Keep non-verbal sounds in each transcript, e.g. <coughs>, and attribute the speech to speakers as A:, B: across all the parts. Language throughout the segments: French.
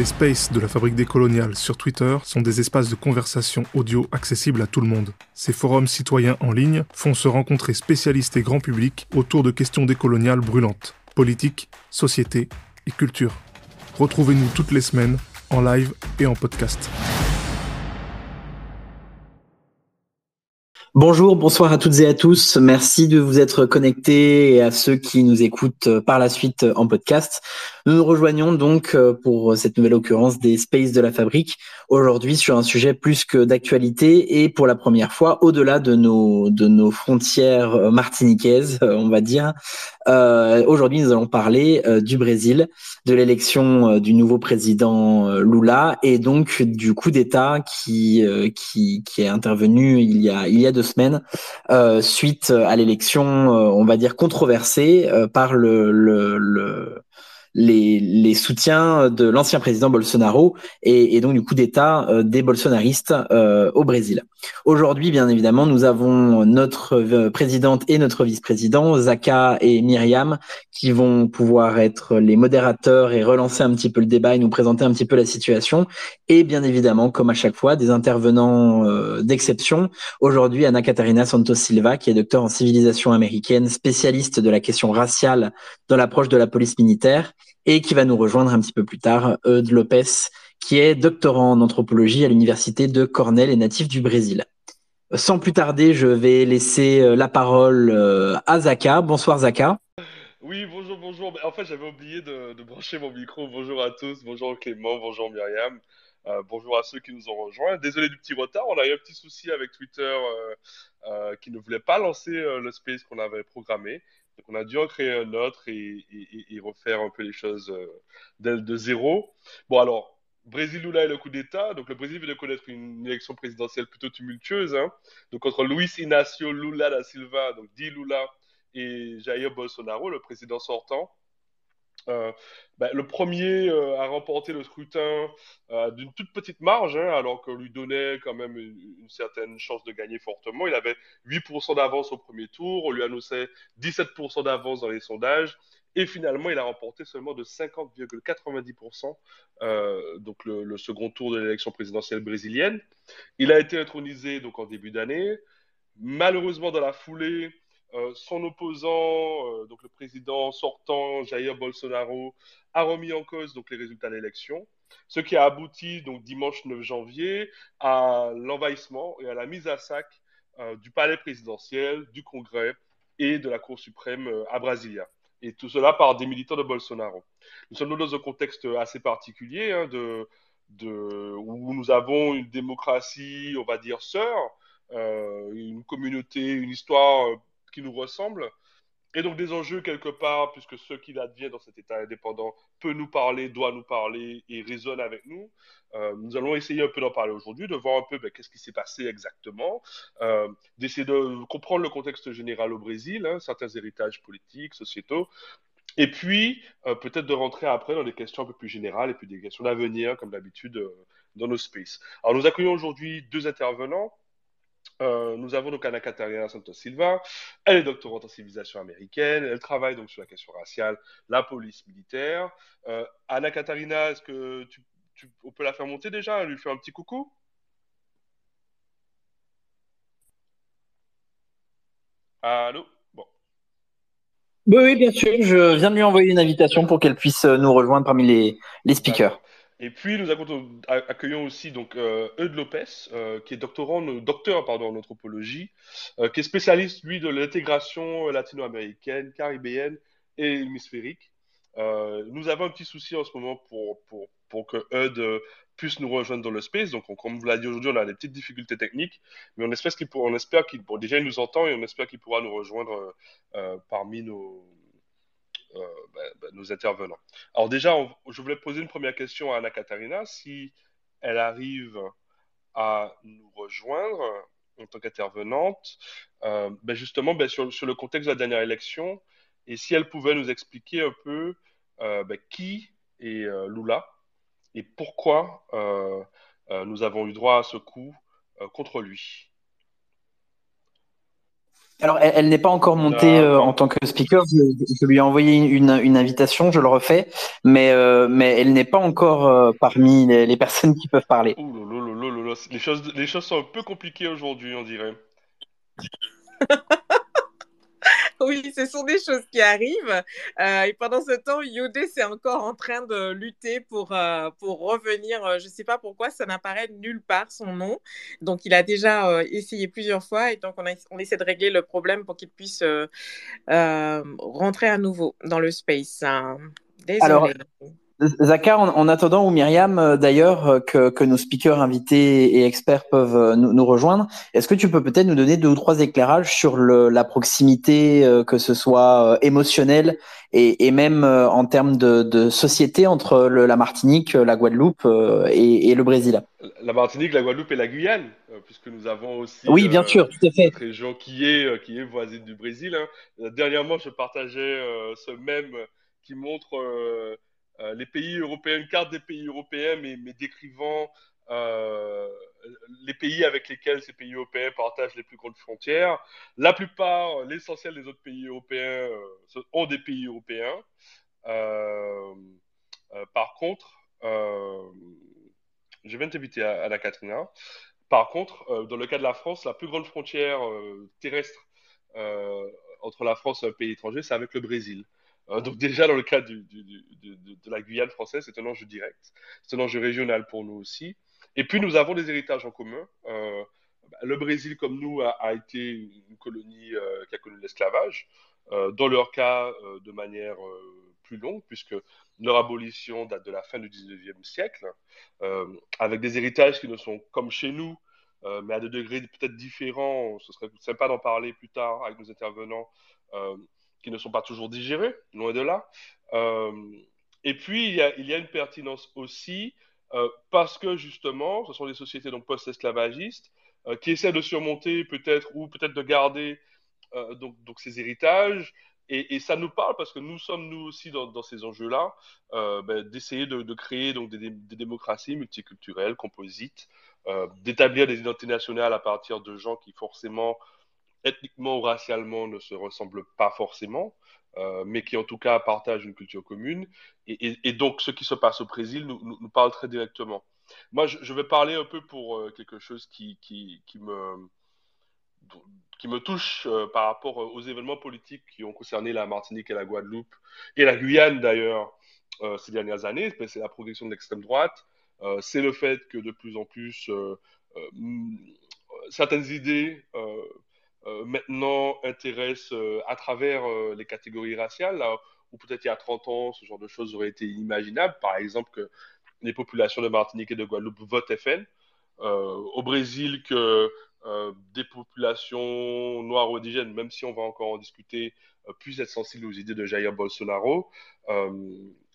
A: Les spaces de la fabrique des coloniales sur Twitter sont des espaces de conversation audio accessibles à tout le monde. Ces forums citoyens en ligne font se rencontrer spécialistes et grand public autour de questions décoloniales brûlantes, politique, société et culture. Retrouvez-nous toutes les semaines en live et en podcast.
B: Bonjour, bonsoir à toutes et à tous. Merci de vous être connectés et à ceux qui nous écoutent euh, par la suite euh, en podcast. Nous nous rejoignons donc euh, pour cette nouvelle occurrence des Spaces de la Fabrique aujourd'hui sur un sujet plus que d'actualité et pour la première fois au-delà de nos de nos frontières martiniquaises, on va dire. Euh, aujourd'hui, nous allons parler du Brésil, de l'élection du nouveau président Lula et donc du coup d'État qui qui qui est intervenu il y a il y a deux semaines euh, suite à l'élection, on va dire controversée par le, le, le les, soutiens de l'ancien président Bolsonaro et, donc du coup d'État euh, des bolsonaristes euh, au Brésil. Aujourd'hui, bien évidemment, nous avons notre euh, présidente et notre vice-président, Zaka et Myriam, qui vont pouvoir être les modérateurs et relancer un petit peu le débat et nous présenter un petit peu la situation. Et bien évidemment, comme à chaque fois, des intervenants d'exception. Aujourd'hui, Anna Catarina Santos Silva, qui est docteur en civilisation américaine, spécialiste de la question raciale dans l'approche de la police militaire et qui va nous rejoindre un petit peu plus tard, Eudes Lopez, qui est doctorant en anthropologie à l'université de Cornell et natif du Brésil. Sans plus tarder, je vais laisser euh, la parole euh, à Zaka. Bonsoir Zaka.
C: Oui, bonjour, bonjour. En fait, j'avais oublié de, brancher mon micro. Bonjour à tous, bonjour Clément, bonjour Myriam, euh, bonjour à ceux qui nous ont rejoints. Désolé du petit retard, on a eu un petit souci avec Twitter qui ne voulait pas lancer le space qu'on avait programmé on a dû en créer un autre et, refaire un peu les choses euh, de, zéro. Bon, alors, Brésil-Lula et le coup d'État. Donc, le Brésil vient de connaître une élection présidentielle plutôt tumultueuse. Hein. Donc, entre Luis Inácio Lula da Silva, donc dit Lula, et Jair Bolsonaro, le président sortant. Euh, ben, le premier euh, a remporté le scrutin euh, d'une toute petite marge, hein, alors qu'on lui donnait quand même une, certaine chance de gagner fortement. Il avait 8% d'avance au premier tour, on lui annonçait 17% d'avance dans les sondages, et finalement il a remporté seulement de 50,90%, donc le, le, second tour de l'élection présidentielle brésilienne. Il a été intronisé donc en début d'année. Malheureusement, dans la foulée, euh, son opposant, euh, donc le président sortant Jair Bolsonaro, a remis en cause donc les résultats de l'élection, ce qui a abouti donc dimanche 9 janvier à l'envahissement et à la mise à sac euh, du palais présidentiel, du Congrès et de la Cour suprême à Brasilia. Et tout cela par des militants de Bolsonaro. Nous sommes dans un contexte assez particulier hein, de, où nous avons une démocratie, on va dire, sœur, une communauté, une histoire qui nous ressemble. Et donc des enjeux quelque part, puisque ce qu'il advient dans cet État indépendant peut nous parler, doit nous parler et résonne avec nous. Euh, nous allons essayer un peu d'en parler aujourd'hui, de voir un peu ben, qu'est-ce qui s'est passé exactement, euh, d'essayer de comprendre le contexte général au Brésil, hein, certains héritages politiques, sociétaux, et puis euh, peut-être de rentrer après dans des questions un peu plus générales et puis des questions d'avenir, comme d'habitude dans nos spaces. Alors nous accueillons aujourd'hui deux intervenants. Euh, nous avons donc Anna Catarina Santos Silva. Elle est doctorante en civilisation américaine. Elle travaille donc sur la question raciale, la police militaire. Euh, Anna Catarina, est-ce que on peut la faire monter déjà? Lui fait un petit coucou? Allô? Bon.
B: Oui, oui, bien sûr. Je viens de lui envoyer une invitation pour qu'elle puisse nous rejoindre parmi les, les speakers.
C: Et puis nous accueillons aussi donc euh, Eudes Lopez, euh, qui est doctorant, docteur pardon, en anthropologie, euh, qui est spécialiste lui de l'intégration latino-américaine, caribéenne et hémisphérique. nous avons un petit souci en ce moment pour, pour, pour que Eudes puisse nous rejoindre dans le space. Donc, comme vous l'a dit aujourd'hui, on a des petites difficultés techniques, mais on espère qu'il on espère qu'il déjà il nous entend et on espère qu'il pourra nous rejoindre parmi nos euh, ben, ben, nos intervenants. Alors déjà, je voulais poser une première question à Anna Katarina. Si elle arrive à nous rejoindre en tant qu'intervenante, euh, ben justement sur, sur, le contexte de la dernière élection, et si elle pouvait nous expliquer un peu euh, qui est Lula et pourquoi nous avons eu droit à ce coup contre lui.
B: Alors, elle, n'est pas encore montée euh, en tant que speaker. Je, lui ai envoyé une, invitation, je le refais, mais, euh, mais elle n'est pas encore euh, parmi les, personnes qui peuvent parler.
C: les choses, les choses sont un peu compliquées aujourd'hui, on dirait. <laughs>
D: oui, ce sont des choses qui arrivent. Euh, et pendant ce temps, Yodé, c'est encore en train de lutter pour, euh, pour revenir. Euh, je ne sais pas pourquoi, ça n'apparaît nulle part son nom. Donc, il a déjà essayé plusieurs fois. Et donc, on, essaie de régler le problème pour qu'il puisse rentrer à nouveau dans le space. Désolé.
B: Zaka, en, attendant, ou Myriam, euh, d'ailleurs, euh, que, que, nos speakers invités et experts peuvent euh, nous, rejoindre, est-ce que tu peux peut-être nous donner deux ou trois éclairages sur le, la proximité, que ce soit émotionnelle et, et, même en termes de, de société entre le, la Martinique, la Guadeloupe et, et, le Brésil?
C: La Martinique, la Guadeloupe et la Guyane, puisque nous avons aussi
B: oui, bien sûr, tout à fait.
C: une région qui est, qui est voisine du Brésil. Hein. Dernièrement, je partageais ce même qui montre euh, les pays européens, une carte des pays européens, mais, décrivant euh, les pays avec lesquels ces pays européens partagent les plus grandes frontières. La plupart, l'essentiel des autres pays européens euh, ont des pays européens. par contre, je viens de t'inviter à, la Katrina. Par contre, dans le cas de la France, la plus grande frontière terrestre entre la France et un pays étranger, c'est avec le Brésil. Euh, donc déjà, dans le cas de, la Guyane française, c'est un enjeu direct, c'est un enjeu régional pour nous aussi. Et puis, nous avons des héritages en commun. Euh, le Brésil, comme nous, a, été une colonie euh, qui a connu l'esclavage. dans leur cas, de manière plus longue, puisque leur abolition date de la fin du 19e siècle, avec des héritages qui ne sont comme chez nous, mais à des degrés peut-être différents. Ce serait sympa d'en parler plus tard avec nos intervenants qui ne sont pas toujours digérés, loin de là. Euh, et puis, il y, a, une pertinence aussi, euh, parce que justement, ce sont des sociétés post-esclavagistes euh, qui essaient de surmonter peut-être, ou peut-être de garder donc, ces héritages. Et, ça nous parle parce que nous sommes, nous aussi, dans, ces enjeux-là, ben, d'essayer de, de, créer donc, des, des, démocraties multiculturelles, composites, d'établir des identités nationales à partir de gens qui forcément ethniquement ou racialement ne se ressemblent pas forcément, euh, mais qui en tout cas partagent une culture commune. Et, donc ce qui se passe au Brésil nous, parle très directement. Moi, je, vais parler un peu pour euh, quelque chose qui, me, touche euh, par rapport aux événements politiques qui ont concerné la Martinique et la Guadeloupe, et la Guyane d'ailleurs, ces dernières années. C'est la progression de l'extrême droite, c'est le fait que de plus en plus certaines idées maintenant intéresse euh, à travers euh, les catégories raciales, où peut-être il y a 30 ans, ce genre de choses aurait été inimaginable. Par exemple, que les populations de Martinique et de Guadeloupe votent FN. au Brésil, que des populations noires ou indigènes, même si on va encore en discuter, puissent être sensibles aux idées de Jair Bolsonaro.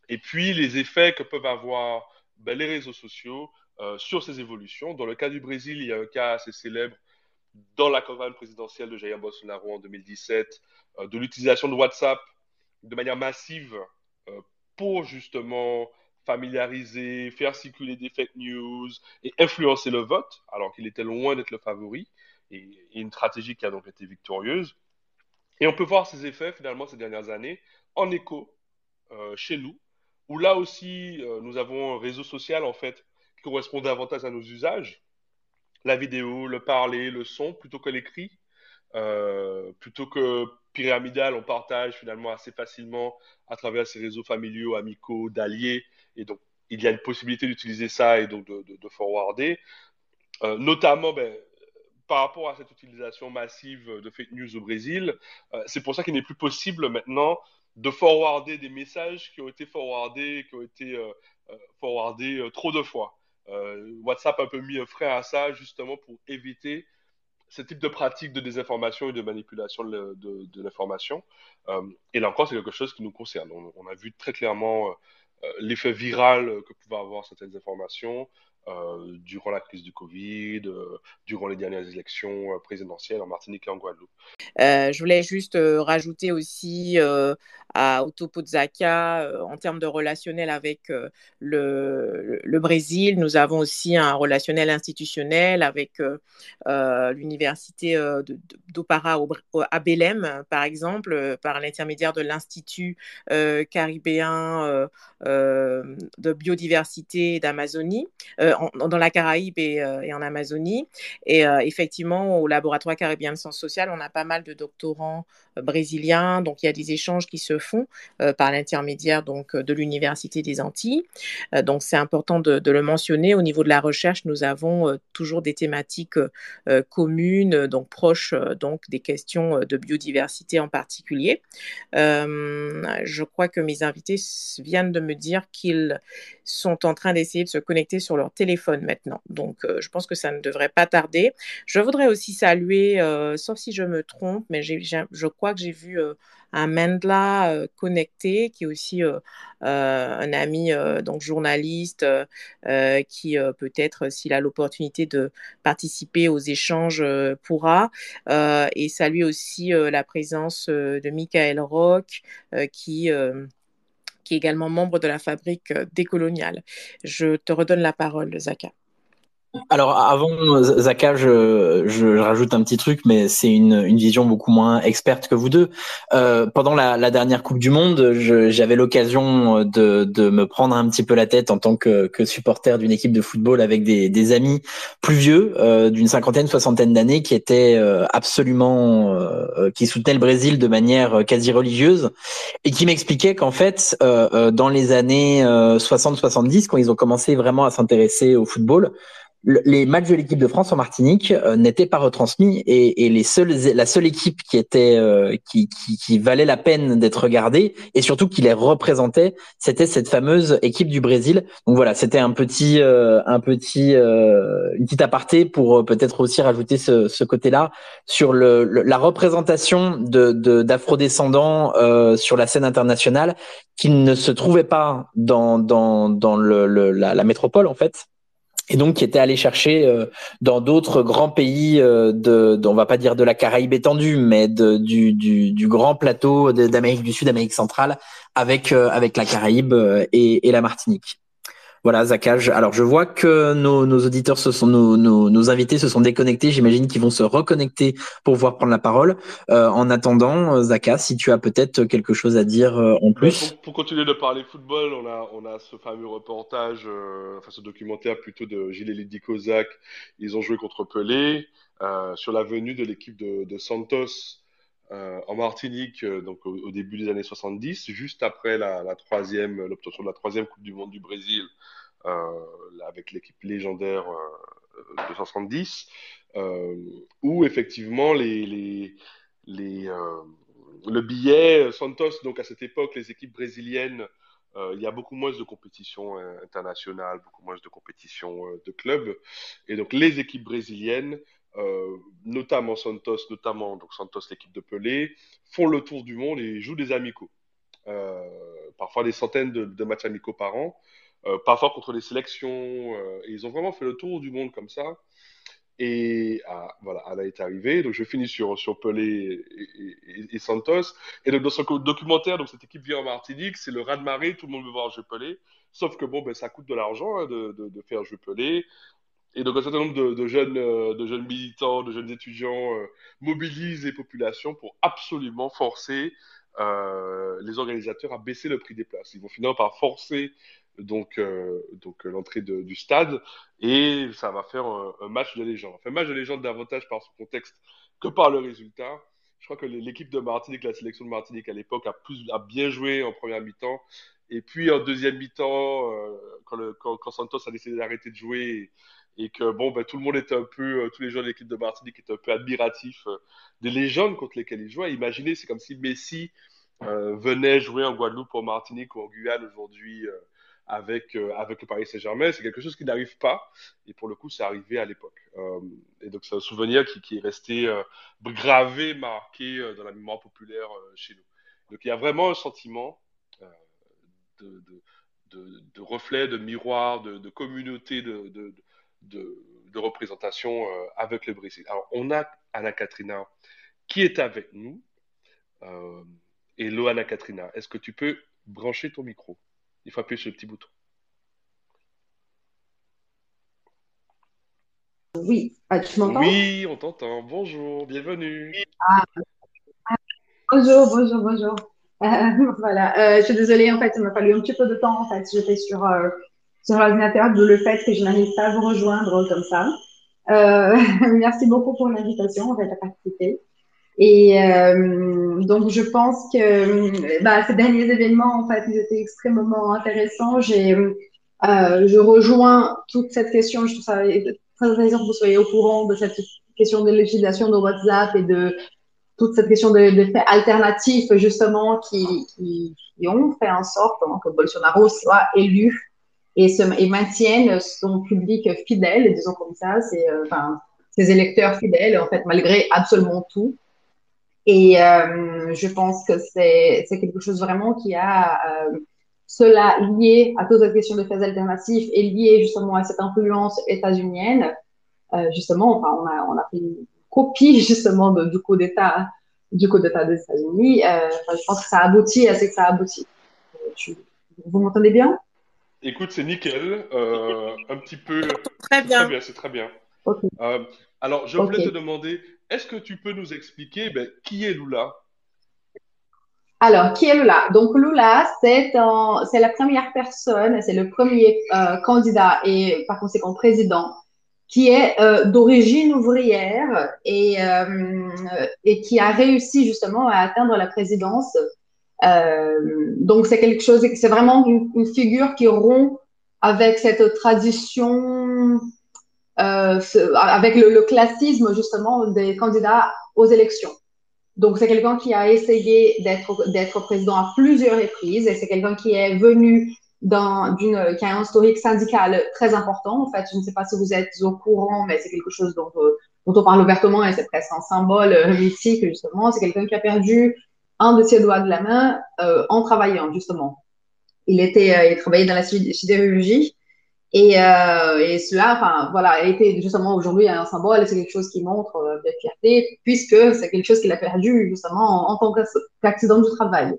C: et puis, les effets que peuvent avoir ben, les réseaux sociaux sur ces évolutions. Dans le cas du Brésil, il y a un cas assez célèbre dans la campagne présidentielle de Jair Bolsonaro en 2017, euh, de l'utilisation de WhatsApp de manière massive euh, pour justement familiariser, faire circuler des fake news et influencer le vote, alors qu'il était loin d'être le favori, et, une stratégie qui a donc été victorieuse. Et on peut voir ces effets finalement ces dernières années en écho euh, chez nous, où là aussi nous avons un réseau social en fait qui correspond davantage à nos usages, la vidéo, le parler, le son, plutôt que l'écrit. Euh, plutôt que pyramidal, on partage finalement assez facilement à travers ces réseaux familiaux, amicaux, d'alliés. Et donc, il y a une possibilité d'utiliser ça et donc de, forwarder. Euh, notamment, ben, par rapport à cette utilisation massive de fake news au Brésil, euh, c'est pour ça qu'il n'est plus possible maintenant de forwarder des messages qui ont été forwardés, qui ont été forwardés trop de fois. Euh, WhatsApp a un peu mis un frein à ça justement pour éviter ce type de pratique de désinformation et de manipulation de, l'information. Euh, et là encore, c'est quelque chose qui nous concerne. On, a vu très clairement euh, l'effet viral que pouvaient avoir certaines informations euh, durant la crise du Covid, euh, durant les dernières élections euh, présidentielles en Martinique et en Guadeloupe.
D: je voulais juste rajouter aussi à, au topo de Zaka, en termes de relationnel avec le, le, Brésil, nous avons aussi un relationnel institutionnel avec l'université d'Opara à Belém, par exemple, par l'intermédiaire de l'Institut caribéen de biodiversité d'Amazonie dans la Caraïbe euh, et, en Amazonie. Et euh, effectivement, au laboratoire caribéen de sciences sociales, on a pas mal de doctorants euh, brésiliens. Donc, il y a des échanges qui se font par l'intermédiaire donc de l'Université des Antilles. donc, c'est important de, le mentionner. Au niveau de la recherche, nous avons toujours des thématiques communes, donc proches donc des questions de biodiversité en particulier. je crois que mes invités viennent de me dire qu'ils sont en train d'essayer de se connecter sur leur téléphone maintenant. Donc, euh, je pense que ça ne devrait pas tarder. Je voudrais aussi saluer, euh, sauf si je me trompe, mais je crois que j'ai vu euh, un Mendla connecté, qui est aussi un ami, donc journaliste, qui peut-être, s'il a l'opportunité de participer aux échanges, pourra. et saluer aussi la présence de Michael Rock, qui qui est également membre de la fabrique euh, décoloniale. Je te redonne la parole, Zaka.
B: Alors avant Zaka, je, je, rajoute un petit truc, mais c'est une, une, vision beaucoup moins experte que vous deux. Euh, pendant la, la, dernière Coupe du Monde, j'avais l'occasion de, de, me prendre un petit peu la tête en tant que, que supporter d'une équipe de football avec des, des amis plus vieux, euh, d'une cinquantaine, soixantaine d'années, qui étaient euh, absolument, euh, qui soutenaient le Brésil de manière quasi religieuse et qui m'expliquaient qu'en fait, euh, dans les années 60-70, quand ils ont commencé vraiment à s'intéresser au football, les matchs de l'équipe de France en Martinique euh, n'étaient pas retransmis et, et, les seuls, la seule équipe qui était euh, qui, qui, qui, valait la peine d'être regardée et surtout qui les représentait, c'était cette fameuse équipe du Brésil. Donc voilà, c'était un petit euh, un petit une petite aparté pour peut-être aussi rajouter ce, ce côté-là sur le, la représentation de d'afro-descendants sur la scène internationale qui ne se trouvait pas dans dans dans le, la, la métropole en fait et donc qui était allé chercher euh, dans d'autres grands pays euh, de, on va pas dire de la Caraïbe étendue, mais de, du, grand plateau d'Amérique du Sud, Amérique centrale, avec euh, avec la Caraïbe et, et la Martinique. Voilà, Zakaj. Alors, je vois que nos, nos auditeurs, se sont, nos, nos, nos, invités se sont déconnectés. J'imagine qu'ils vont se reconnecter pour pouvoir prendre la parole. Euh, en attendant, Zaka, si tu as peut-être quelque chose à dire euh, en plus.
C: Pour, pour, continuer de parler football, on a, on a ce fameux reportage, euh, enfin ce documentaire plutôt de Gilles Lydie Kozak. Ils ont joué contre Pelé euh, sur la venue de l'équipe de, de, Santos. Euh, en Martinique, donc au, début des années 70, juste après la, troisième, l'obtention de la troisième Coupe du Monde du Brésil euh, avec l'équipe légendaire euh, de 70, euh, où effectivement le billet Santos, donc à cette époque, les équipes brésiliennes, il y a beaucoup moins de compétitions internationales, beaucoup moins de compétitions de clubs. Et donc les équipes brésiliennes, euh, notamment Santos, notamment donc Santos, l'équipe de Pelé, font le tour du monde et jouent des amicaux. Euh, parfois des centaines de, matchs amicaux par an. Euh, parfois contre les sélections. Et ils ont vraiment fait le tour du monde comme ça. Et ah, voilà, elle est arrivée. Donc je finis sur, Pelé et, Santos. Et donc dans ce documentaire, donc cette équipe vient en Martinique, c'est le raz de marée, tout le monde veut voir jouer Pelé. Sauf que bon, ben, ça coûte de l'argent hein, de, de, de, faire jouer Pelé. Et donc un certain nombre de, jeunes, euh, de jeunes militants, de jeunes étudiants euh, mobilisent les populations pour absolument forcer euh, les organisateurs à baisser le prix des places. Ils vont finir par forcer donc, l'entrée du stade et ça va faire un, match de légende. Enfin, un match de légende davantage par son contexte que par le résultat. Je crois que l'équipe de Martinique, la sélection de Martinique à l'époque, a, plus, a bien joué en première mi-temps. Et puis en deuxième mi-temps, quand, Santos a décidé d'arrêter de jouer et, que bon, ben, tout le monde était un peu, euh, tous les joueurs de l'équipe de Martinique étaient un peu admiratifs euh, des légendes contre lesquelles ils jouaient. Imaginez, c'est comme si Messi euh, venait jouer en Guadeloupe ou en Martinique ou en Guyane aujourd'hui avec, avec le Paris Saint-Germain. C'est quelque chose qui n'arrive pas. Et pour le coup, c'est arrivé à l'époque. Et donc, c'est un souvenir qui, est resté gravé, marqué dans la mémoire populaire chez nous. Donc, il y a vraiment un sentiment de, de, reflet, de miroir, de, communauté de, de, représentation euh, avec le Brésil. Alors, on a Anna Katrina qui est avec nous. Euh, hello Anna Katrina, est-ce que tu peux brancher ton micro? Il faut appuyer sur le petit bouton.
E: Oui, ah, tu m'entends?
C: Oui, on t'entend. Bonjour, bienvenue.
E: Ah. Bonjour, bonjour, bonjour. Euh, <laughs> voilà, euh, je suis désolée, en fait, il m'a fallu un petit peu de temps. En fait, j'étais sur, euh, sur l'ordinateur, d'où le fait que je n'arrive pas à vous rejoindre comme ça. <laughs> merci beaucoup pour l'invitation, en fait, à participer. Et donc, je pense que bah, ces derniers événements, en fait, ils étaient extrêmement intéressants. J'ai, je rejoins toute cette question. Je trouve ça très intéressant que vous soyez au courant de cette question de législation de WhatsApp et de toute cette question de, de faits alternatifs, justement, qui, ont fait en sorte que Bolsonaro soit élu et, se, et maintienne son public fidèle, disons comme ça, c'est, euh, ses électeurs fidèles, en fait, malgré absolument tout. Et euh, je pense que c'est, quelque chose vraiment qui a euh, cela lié à toute cette question de faits alternatifs et lié justement à cette influence états-unienne. Justement, enfin, on a, on a fait une copie <laughs> justement du coup d'État du coup d'État des États-Unis. Je pense que ça aboutit à ce que ça aboutit. Vous m'entendez bien?
C: Écoute, c'est nickel. Euh, un petit peu.
D: Très bien.
C: c'est très bien. alors, je voulais te demander, est-ce que tu peux nous expliquer ben, qui est Lula?
E: Alors, qui est Lula? Donc, Lula, c'est la première personne, c'est le premier candidat et par conséquent président qui est euh, d'origine ouvrière et, euh, et qui a réussi justement à atteindre la présidence. Euh, donc c'est quelque chose, c'est vraiment une, figure qui rompt avec cette tradition, euh, avec le, le, classisme justement des candidats aux élections. Donc c'est quelqu'un qui a essayé d'être président à plusieurs reprises et c'est quelqu'un qui est venu d'une, qui a un historique syndical très important. En fait, je ne sais pas si vous êtes au courant, mais c'est quelque chose dont, euh, dont on parle ouvertement et c'est presque un symbole mythique, justement. C'est quelqu'un qui a perdu un de ses doigts de la main euh, en travaillant, justement. Il était, il travaillait dans la sidérurgie et, euh, et cela, enfin, voilà, a été justement aujourd'hui un symbole, c'est quelque chose qui montre euh, de fierté, puisque c'est quelque chose qu'il a perdu justement en, tant qu'accident du travail.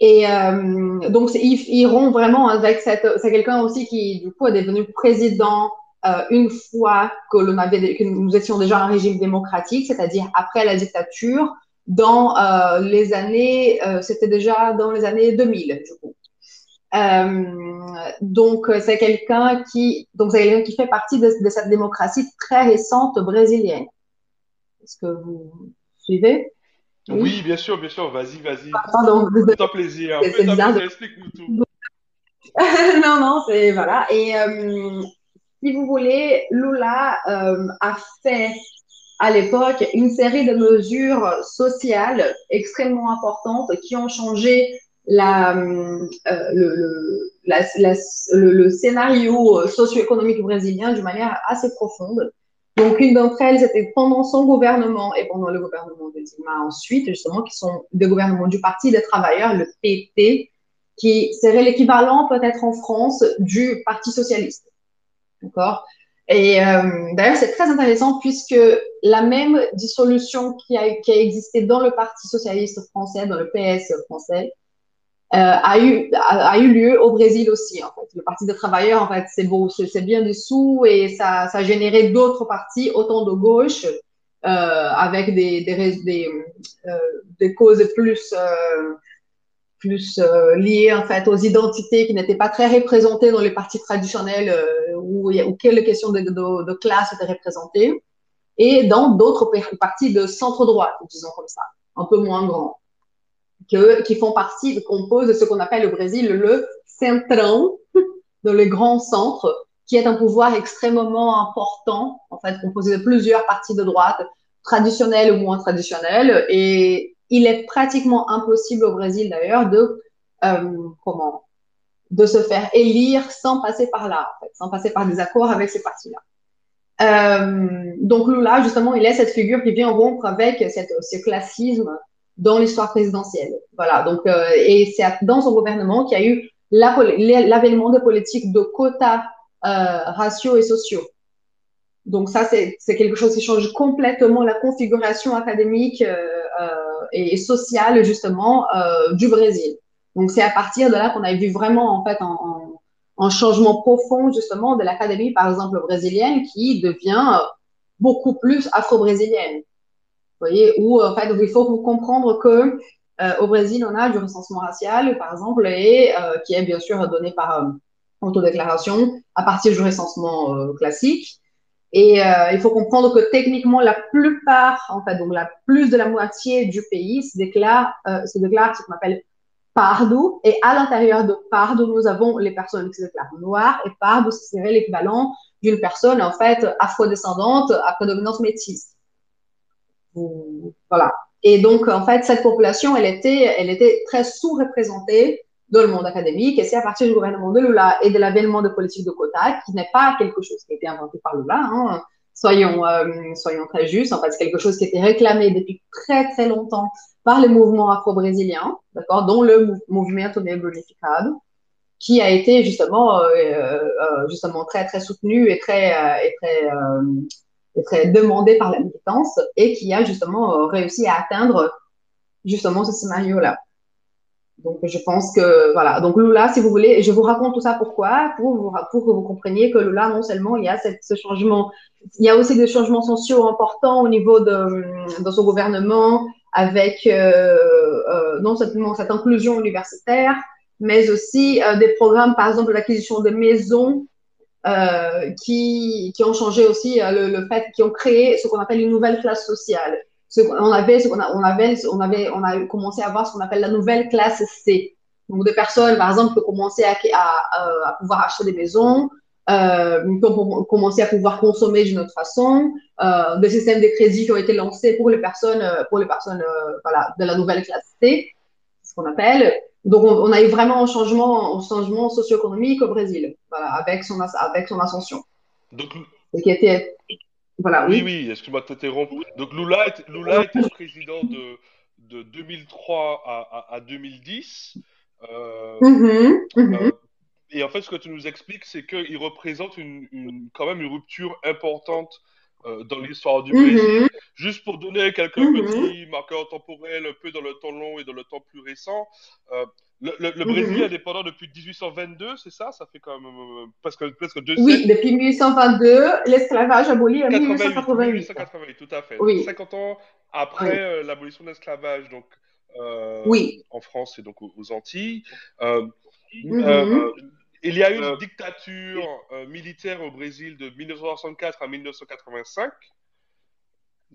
E: Et euh, donc, ils, ils rompt vraiment avec cette. C'est quelqu'un aussi qui, du coup, est devenu président euh, une fois que, avait, que nous étions déjà un régime démocratique, c'est-à-dire après la dictature, dans euh, les années. Euh, c'était déjà dans les années 2000, du coup. Euh, donc, c'est quelqu'un qui, donc, c'est quelqu'un qui fait partie de, de cette démocratie très récente brésilienne. Est-ce que vous suivez?
C: Oui, bien sûr, bien sûr. Vas-y, vas-y. Pardon, Fais-toi plaisir. Explique-nous tout. <laughs>
E: non, non, c'est voilà. Et si vous voulez, Lula a fait à l'époque une série de mesures sociales extrêmement importantes qui ont changé euh, le, scénario socio-économique brésilien d'une manière assez profonde. Donc, une d'entre elles, c'était pendant son gouvernement et pendant le gouvernement de Dilma ensuite, justement, qui sont des gouvernements du Parti des travailleurs, le PT, qui serait l'équivalent peut-être en France du Parti socialiste. D'accord? Et euh, d'ailleurs, c'est très intéressant puisque la même dissolution qui a, qui a existé dans le Parti socialiste français, dans le PS français, euh, a, eu, a, eu lieu au Brésil aussi. En fait. Le Parti des travailleurs, en fait, c'est beau, c'est bien dessous et ça, ça a généré d'autres partis, autant de gauche, euh, avec des, des, des, euh, des causes plus, euh, plus euh, liées en fait aux identités qui n'étaient pas très représentées dans les partis traditionnels euh, où, où quelle question de, de, de classe était représentée, et dans d'autres partis de centre droite, disons comme ça, un peu moins grands que, qui font partie, composent de ce qu'on appelle au Brésil le centrão, <laughs> dans le grand centre, qui est un pouvoir extrêmement important, en fait, composé de plusieurs partis de droite, traditionnels ou moins traditionnels, et il est pratiquement impossible au Brésil d'ailleurs de euh, comment de se faire élire sans passer par là, sans passer par des accords avec ces partis-là. Euh, donc Lula, justement, il est cette figure qui vient rompre avec cette, ce classisme dans l'histoire présidentielle. Voilà. Donc, euh, et c'est dans son gouvernement qu'il y a eu l'avènement des politiques de quotas raciaux et sociaux. Donc ça, c'est quelque chose qui change complètement la configuration académique et sociale justement du Brésil. Donc c'est à partir de là qu'on a vu vraiment en fait un, changement profond justement de l'académie, par exemple brésilienne, qui devient beaucoup plus afro-brésilienne. Vous voyez, où en fait il faut comprendre que euh, au Brésil on a du recensement racial, par exemple, et euh, qui est bien sûr donné par euh, autodéclaration à partir du recensement classique. Et il faut comprendre que techniquement, la plupart, en fait, donc la plus de la moitié du pays se déclare, se déclare ce qu'on appelle Pardo. Et à l'intérieur de Pardo, nous avons les personnes qui se déclarent noires. Et Pardo, serait l'équivalent d'une personne, en fait, afrodescendante à prédominance métisse. Voilà. Et donc, en fait, cette population, elle était, elle était très sous-représentée dans le monde académique. Et c'est à partir du gouvernement de Lula et de l'avènement de politiques de quotas, qui n'est pas quelque chose qui a été inventé par Lula, hein, soyons, euh, soyons très justes. En fait, c'est quelque chose qui a été réclamé depuis très, très longtemps par les mouvements afro-brésiliens, d'accord, dont le mouvement Negro Unificado, qui a été justement, euh, euh, justement très, très soutenu et très, et très, et très demandé par la militance et qui a justement réussi à atteindre justement ce scénario-là. Donc, je pense que, voilà. Donc, Lula, si vous voulez, je vous raconte tout ça pourquoi, pour, que vous compreniez que Lula, non seulement il y a ce changement, il y a aussi des changements sociaux importants au niveau de, de son gouvernement, avec euh, euh, non seulement cette inclusion universitaire, mais aussi euh, des programmes, par exemple, l'acquisition de maisons qui, qui ont changé aussi le, le, fait, qui ont créé ce qu'on appelle une nouvelle classe sociale. On avait, ce qu'on a, on avait, on avait, on a commencé à voir ce qu'on appelle la nouvelle classe C. Donc, des personnes, par exemple, qui ont commencé à, à, à pouvoir acheter des maisons, euh, qui ont commencé à pouvoir consommer d'une autre façon, euh, des systèmes de crédit qui ont été lancés pour les personnes, pour les personnes, voilà, de la nouvelle classe C, ce qu'on appelle. Donc, on, on, a eu vraiment un changement, un changement socio-économique au Brésil, voilà, avec son, avec son ascension.
C: Donc,
E: qui était, voilà,
C: oui, oui, oui excuse-moi de t'interrompre. Donc, Lula, Lula était président de, de 2003 à, à, à 2010. Euh,
E: mm -hmm,
C: euh, et en fait, ce que tu nous expliques, c'est qu'il représente une, une, quand même une rupture importante euh, dans l'histoire du Brésil.
E: mm -hmm.
C: Juste pour donner quelques petits marqueurs temporels, un peu dans le temps long et dans le temps plus récent. Euh, le, le, le Brésil est indépendant depuis 1822, c'est ça? Ça fait quand même euh, presque, presque deux
E: Oui, siècles. depuis 1822, l'esclavage aboli en 1888.
C: 1888, tout à fait.
E: Oui.
C: 50 ans après oui. euh, l'abolition de l'esclavage, donc euh,
E: oui.
C: en France et donc aux, aux Antilles. -hmm. Il y a eu une dictature euh, militaire au Brésil de 1964 à 1985.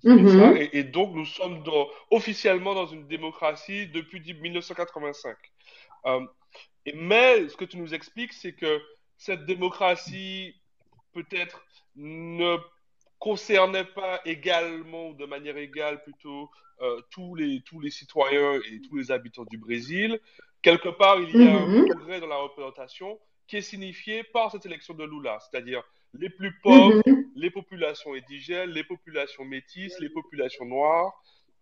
E: -hmm.
C: et, et, donc, nous sommes dans, officiellement dans une démocratie depuis 1985. Euh, et, mais ce que tu nous expliques, c'est que cette démocratie, peut-être, ne concernait pas également, ou de manière égale plutôt, euh, tous, les, tous les citoyens et tous les habitants du Brésil. Quelque part, il y a un progrès dans la représentation, qui est signifié par cette élection de Lula, c'est-à-dire les plus pauvres, mm -hmm. les populations indigènes, les populations métisses, les populations noires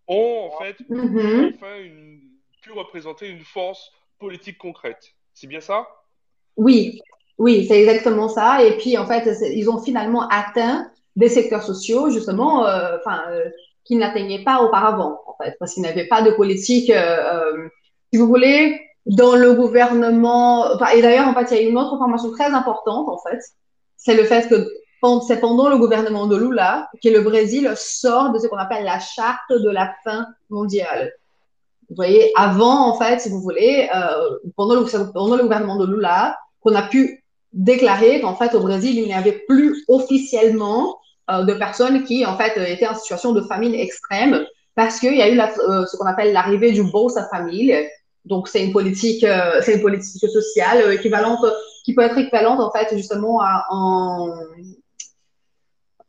C: ont en fait
E: mm -hmm.
C: enfin une, pu représenter une force politique concrète. C'est bien ça?
E: Oui, oui, c'est exactement ça. Et puis en fait, ils ont finalement atteint des secteurs sociaux justement, euh, enfin, euh, qu'ils n'atteignaient pas auparavant, en fait, parce qu'ils n'avaient pas de politique, euh, si vous voulez, dans le gouvernement, et d'ailleurs, en fait, il y a une autre information très importante, en fait, c'est le fait que c'est pendant le gouvernement de Lula que le Brésil sort de ce qu'on appelle la charte de la faim mondiale. Vous voyez, avant, en fait, si vous voulez, euh, pendant, le, gouvernement de Lula, qu'on a pu déclarer qu'en fait, au Brésil, il n'y avait plus officiellement euh, de personnes qui, en fait, étaient en situation de famine extrême parce qu'il y a eu euh, ce qu'on appelle l'arrivée du Bolsa Famille, donc, c'est une politique, c'est une politique sociale équivalente, qui peut être équivalente, en fait, justement, à un,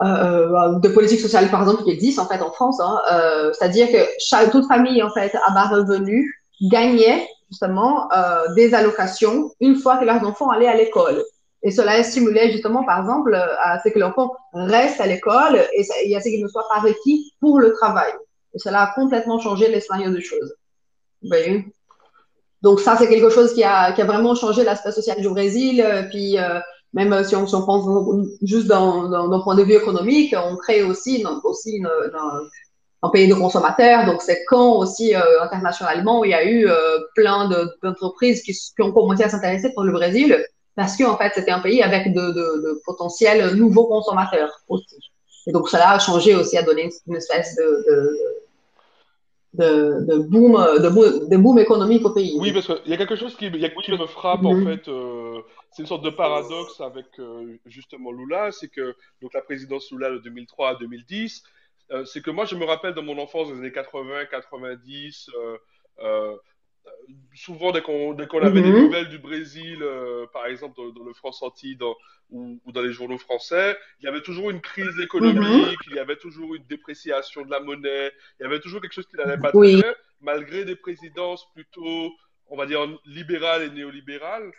E: euh, de politique sociale, par exemple, qui existe, en fait, en France. Hein, euh, c'est-à-dire que chaque, toute famille, en fait, à bas revenus gagnait, justement, euh, des allocations une fois que leurs enfants allaient à l'école. Et cela stimulait, justement, par exemple, à ce que l'enfant reste à l'école et, à ce qu'il ne soit pas requis pour le travail. Et cela a complètement changé les scénarios des choses. Vous voyez? Donc ça, c'est quelque chose qui a, vraiment changé l'aspect social du Brésil. Puis même si on, si on pense juste d'un point de vue économique, on crée aussi, un pays de consommateurs. Donc, c'est quand aussi euh, internationalement il y a eu euh, plein d'entreprises qui, qui, ont commencé à s'intéresser pour le Brésil parce qu'en fait, c'était un pays avec de, de, de, potentiels nouveaux consommateurs aussi. Et donc, cela a changé aussi, a donné une, espèce de, de, de, boom, de, boom, de boom économique au pays.
C: Oui, parce qu'il y a quelque chose qui, qui me frappe, en fait. Euh, c'est une sorte de paradoxe avec justement Lula, c'est que donc la présidence Lula de 2003 à 2010, euh, c'est que moi, je me rappelle de mon enfance des années 80, 90, euh, euh, souvent dès qu'on avait des mhm. nouvelles du Brésil, par exemple dans, le France Antilles ou, dans les journaux français, il y avait toujours une crise économique, mhm. il y avait toujours une dépréciation de la monnaie, il y avait toujours quelque chose qui n'allait pas très bien, malgré des présidences plutôt, on va dire, libérales et néolibérales.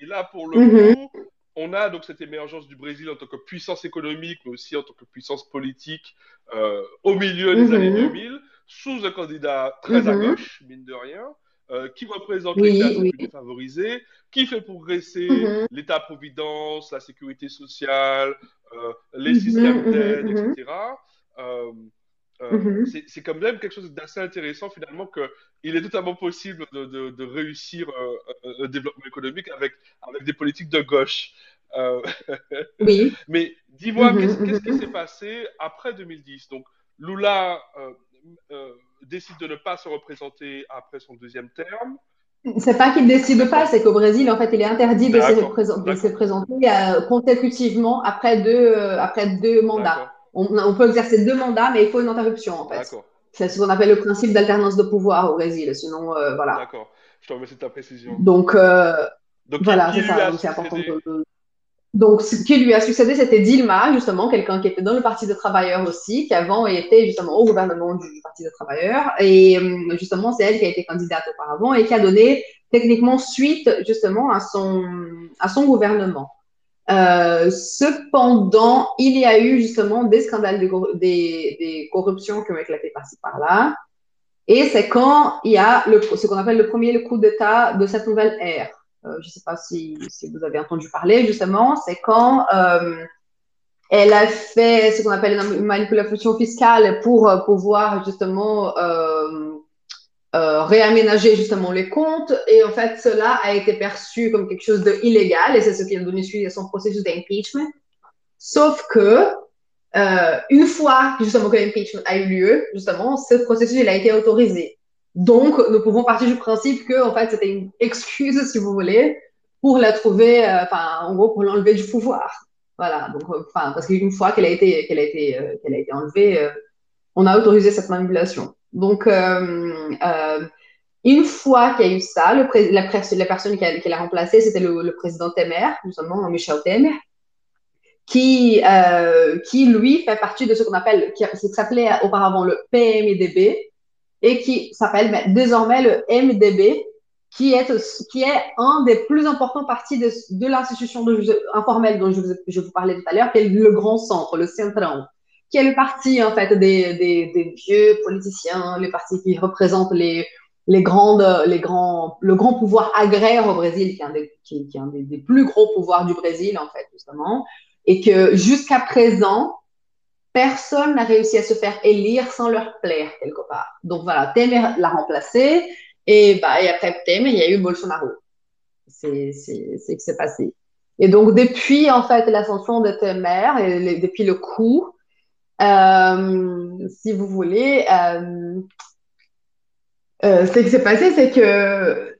C: et là, pour le mhm. coup, on a donc cette émergence du Brésil en tant que puissance économique, mais aussi en tant que puissance politique euh, au milieu des années 2000, mhm. sous un candidat très à mhm. gauche, mine de rien, euh, qui représente les classes les plus défavorisées, qui fait progresser mhm. l'État-providence, la sécurité sociale, euh, les systèmes d'aide, etc. c'est quand même quelque chose d'assez intéressant finalement qu'il est totalement possible de, réussir un développement économique avec, avec des politiques de gauche. Euh, oui. <laughs> Mais dis-moi, mhm, qu'est-ce qui mhm. s'est passé après 2010 Donc, Lula euh, euh, décide de ne pas se représenter après son deuxième terme.
E: C'est pas qu'il décide pas, c'est qu'au Brésil, en fait, il est interdit de, se, présenter consécutivement après deux, après deux mandats. On, peut exercer deux mandats, mais il faut une interruption, en fait. C'est ce qu'on appelle le principe d'alternance de pouvoir au Brésil. Sinon, voilà.
C: D'accord. Je te remercie de ta précision.
E: Donc, Donc voilà, c'est ça. C'est important de... Donc, ce qui lui a succédé, c'était Dilma, justement, quelqu'un qui était dans le Parti des travailleurs aussi, qui avant était justement au gouvernement du Parti des travailleurs. Et euh, justement, c'est elle qui a été candidate auparavant et qui a donné techniquement suite justement à son, à son gouvernement. Euh, cependant, il y a eu justement des scandales de, des, des corruptions qui ont éclaté par-ci par-là. Et c'est quand il y a le, ce qu'on appelle le premier coup d'État de cette nouvelle ère. Euh, je ne sais pas si, si, vous avez entendu parler justement, c'est quand euh, elle a fait ce qu'on appelle une manipulation fiscale pour euh, pouvoir justement réaménager justement les comptes. Et en fait, cela a été perçu comme quelque chose d'illégal et c'est ce qui a donné suite à son processus d'impeachment. Sauf que une fois justement que l'impeachment a eu lieu, justement, ce processus il a été autorisé. Donc, nous pouvons partir du principe que, en fait, c'était une excuse, si vous voulez, pour la trouver, euh, enfin, en gros, pour l'enlever du pouvoir. Voilà. Donc, euh, enfin, parce qu'une fois qu'elle a été, qu'elle a été, euh, qu'elle a été enlevée, on a autorisé cette manipulation. Donc, une fois qu'il y a eu ça, la, personne qui, l'a remplacé, c'était le, président Temer, justement, Michel Temer, qui, qui lui fait partie de ce qu'on appelle, qui, qui s'appelait auparavant le PMDB, et qui s'appelle désormais le MDB, qui est, qui est un des plus importants partis de, l'institution informelle dont je vous, je vous, parlais tout à l'heure, qui est le Grand Centre, le Centrão, qui est le parti en fait des, vieux politiciens, les partis qui représentent les, les grandes, les grands, le grand pouvoir agraire au Brésil, qui est un des, qui, est un des, plus gros pouvoirs du Brésil en fait justement, et que jusqu'à présent personne n'a réussi à se faire élire sans leur plaire quelque part. Donc voilà, Temer l'a remplacé et, bah, et après Temer, il y a eu Bolsonaro. C'est ce qui s'est passé. Et donc depuis en fait l'ascension de Temer et depuis le coup, si vous voulez, euh, euh, ce qui s'est passé, c'est que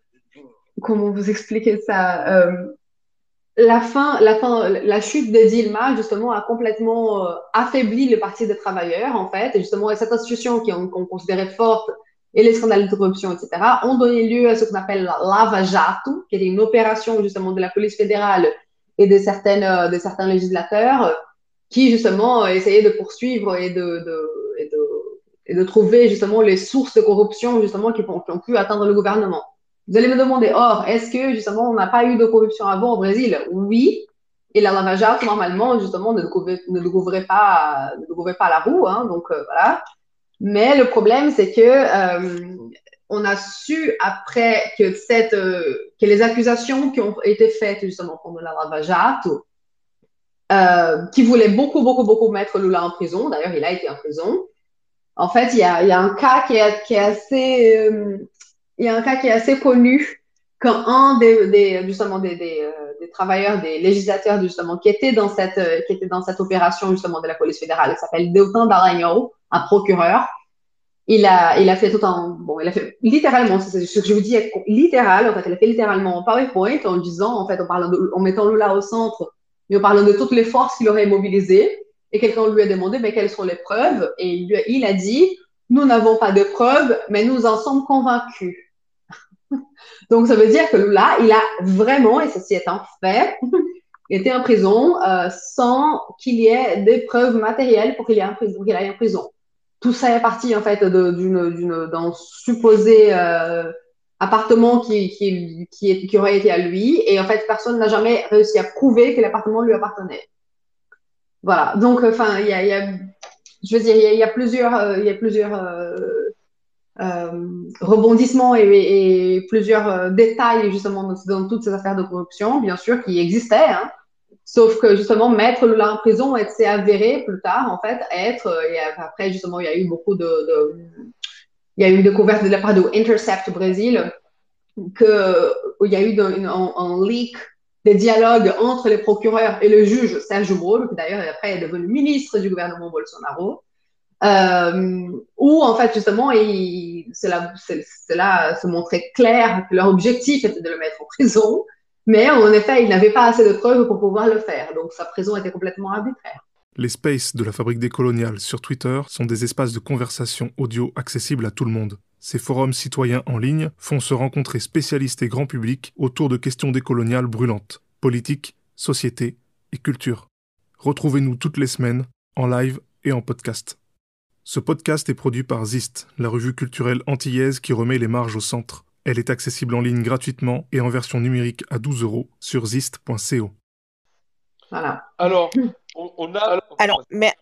E: comment vous expliquer ça la fin, la fin, la chute de Dilma, justement, a complètement euh, affaibli le Parti des travailleurs, en fait. Et justement, cette institution qu'on considérait forte et les scandales de corruption, etc., ont donné lieu à ce qu'on appelle la Lava Jato, qui était une opération, justement, de la police fédérale et de, certaines, euh, de certains législateurs qui, justement, essayaient de poursuivre et de, de, et de, de trouver, justement, les sources de corruption, justement, qui, qui ont pu atteindre le gouvernement. Vous allez me demander, or, est-ce que justement on n'a pas eu de corruption avant au Brésil? Oui. Et la Lava normalement, justement, ne découvrait, pas, ne pas la roue. Hein, donc, euh, voilà. Mais le problème, c'est que euh, on a su après que, cette, que les accusations qui ont été faites justement contre la Lavajato, euh, qui voulait beaucoup, beaucoup, beaucoup mettre Lula en prison. D'ailleurs, il a été en prison. En fait, il y a, un cas qui est, qui assez, euh, y a un cas qui est assez connu quand un des, justement euh, des, travailleurs, des législateurs justement qui était dans cette, qui était dans cette opération justement de la police fédérale, il s'appelle Deutan Dallagnol, un procureur. Il a, il a fait tout un, bon, il a fait littéralement, ce que je vous dis littéral, en fait, il a fait littéralement en PowerPoint en disant, en fait, en parlant en mettant Lula au centre en parlant de toutes les forces qu'il aurait mobilisées. Et quelqu'un lui a demandé, mais quelles sont les preuves? Et il, a dit, nous n'avons pas de preuves, mais nous en sommes convaincus. <laughs> Donc, ça veut dire que là, il a vraiment, et ceci est un fait, <laughs> été en prison euh, sans qu'il y ait des preuves matérielles pour qu'il aille en prison. Tout ça est parti, en fait, d'un supposé euh, appartement qui, qui, qui, aurait été à lui. Et en fait, personne n'a jamais réussi à prouver que l'appartement lui appartenait. Voilà. Donc, enfin, il y a, je veux dire, il y a, plusieurs, il y a plusieurs euh, euh, euh, rebondissements et, plusieurs détails justement dans, toutes ces affaires de corruption, bien sûr, qui existaient. Hein. Sauf que justement, mettre Lula en prison s'est avéré plus tard, en fait, être, et après, justement, il y a eu beaucoup de il y a eu une découverte de la part de Intercept Brésil que il y a eu un, leak des dialogues entre les procureurs et le juge Sergio Moro, qui d'ailleurs après est devenu ministre du gouvernement Bolsonaro, euh, où en fait justement cela, cela se montrait clair que leur objectif était de le mettre en prison, mais en effet ils n'avaient pas assez de preuves pour pouvoir le faire, donc sa prison était complètement arbitraire.
A: Les spaces de la fabrique décoloniale sur Twitter sont des espaces de conversation audio accessibles à tout le monde. Ces forums citoyens en ligne font se rencontrer spécialistes et grand public autour de questions décoloniales brûlantes, politique, société et culture. Retrouvez-nous toutes les semaines, en live et en podcast. Ce podcast est produit par Zist, la revue culturelle antillaise qui remet les marges au centre. Elle est accessible en ligne gratuitement et en version numérique à 12 euros sur zist.co.
E: Voilà.
C: Alors, on, a.
D: Alors, mais.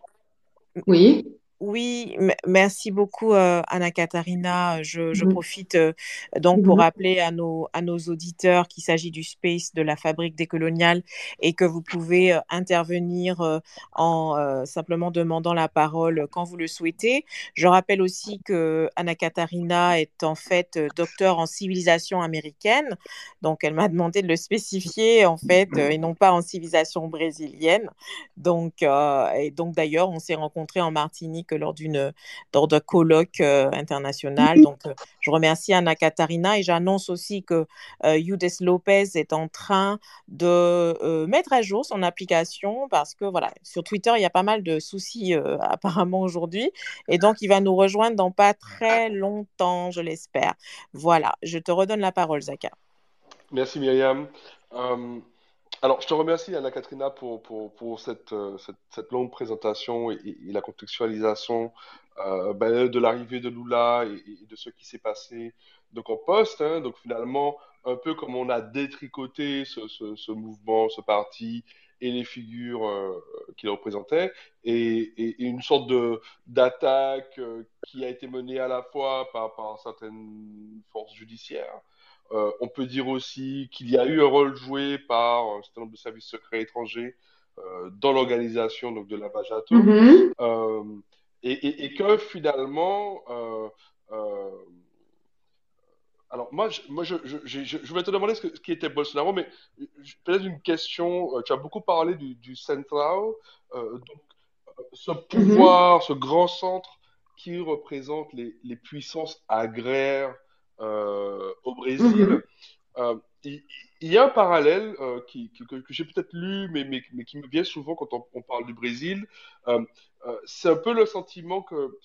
E: Oui.
D: Oui, merci beaucoup euh, Anna Katharina. Je, je mmh. profite euh, donc pour mmh. rappeler à nos, à nos auditeurs qu'il s'agit du space de la fabrique décoloniale et que vous pouvez euh, intervenir en simplement demandant la parole quand vous le souhaitez. Je rappelle aussi que Anna Katharina est en fait docteur en civilisation américaine, donc elle m'a demandé de le spécifier en fait et non pas en civilisation brésilienne. Donc et donc d'ailleurs on s'est rencontrés en Martinique lors d'une d'un colloque euh, international. Donc, euh, je remercie Anna Katarina et j'annonce aussi que euh, Yudes Lopez est en train de mettre à jour son application parce que voilà, sur Twitter, il y a pas mal de soucis <laughs> apparemment aujourd'hui et donc il va nous rejoindre dans pas très longtemps, je l'espère. Voilà, je te redonne la parole, Zaka.
C: Merci Myriam. Alors, je te remercie, Anna-Katrina, pour, pour, pour cette, euh, cette, longue présentation et, la contextualisation euh, ben, de l'arrivée de Lula et, de ce qui s'est passé donc en poste. Hein. donc, finalement, un peu comme on a détricoté ce, ce, mouvement, ce parti et les figures euh, qu'il représentait, et, une sorte d'attaque qui a été menée à la fois par, par certaines forces judiciaires, euh, on peut dire aussi qu'il y a eu un rôle joué par un certain nombre de services secrets étrangers euh, dans l'organisation donc de la Vajato.
E: Mm-hmm.
C: Euh, et, que finalement, alors moi, je, moi je, je, vais te demander ce, qui était Bolsonaro, mais peut-être une question. tu as beaucoup parlé du, du Central, donc ce mm-hmm. pouvoir, ce grand centre qui représente les, les puissances agraires au Brésil. Mhm. Euh, il, y a un parallèle euh, qui, que, j'ai peut-être lu, mais, mais, mais, qui me vient souvent quand on, parle du Brésil. c'est un peu le sentiment que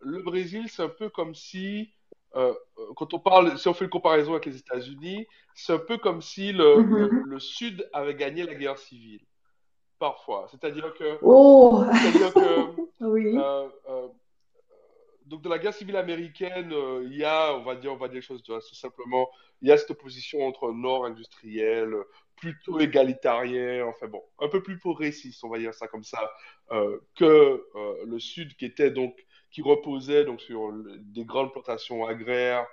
C: le Brésil, c'est un peu comme si, quand on parle, si on fait une comparaison avec les États-Unis, c'est un peu comme si le, mhm. le, Sud avait gagné la guerre civile. Parfois. C'est-à-dire que.
E: Oh
C: C'est-à-dire que. <laughs>
E: oui
C: donc de la guerre civile américaine, euh, il y a, on va dire, on va dire les choses tout simplement, il y a cette opposition entre nord industriel, plutôt égalitarien, enfin bon, un peu plus progressiste, on va dire ça comme ça, euh, que euh, le sud qui était donc qui reposait donc sur des grandes plantations agraires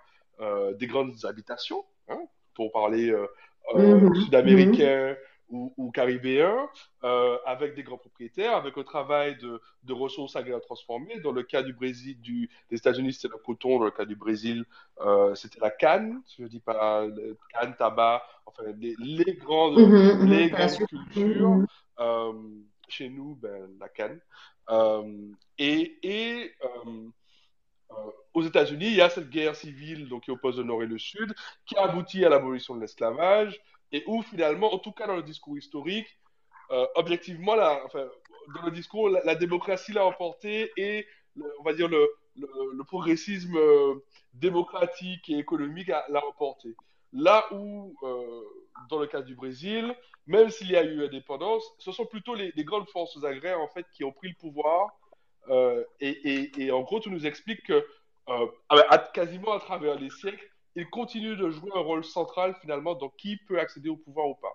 C: des grandes habitations, hein, pour parler
E: Mhm,
C: sud-américains ou, ou caribéens, avec des grands propriétaires, avec un travail de, de ressources agricoles transformées. Dans le cas du Brésil, du, des États-Unis, c'était le coton. Dans le cas du Brésil, c'était la canne. Je ne dis pas canne, tabac, enfin les, les grandes,
E: mhm, mhm,
C: les grandes cultures.
E: Mhm,
C: Euh, chez nous, ben, la canne. Euh, et et euh, euh, aux États-Unis, il y a cette guerre civile donc, qui oppose le Nord et le Sud, qui a abouti à l'abolition de l'esclavage, et où finalement, en tout cas dans le discours historique, euh, objectivement, dans le discours, la, démocratie l'a emporté et, le- on va dire, le, progressisme euh, démocratique et économique l'a emporté. Là où, euh, dans le cas du Brésil, même s'il y a eu indépendance, ce sont plutôt les, grandes forces agraires en fait qui ont pris le pouvoir. Et, en gros, tu nous expliques que à- à- quasiment à travers les siècles, ils continuent de jouer un rôle central finalement dans qui peut accéder au pouvoir ou pas?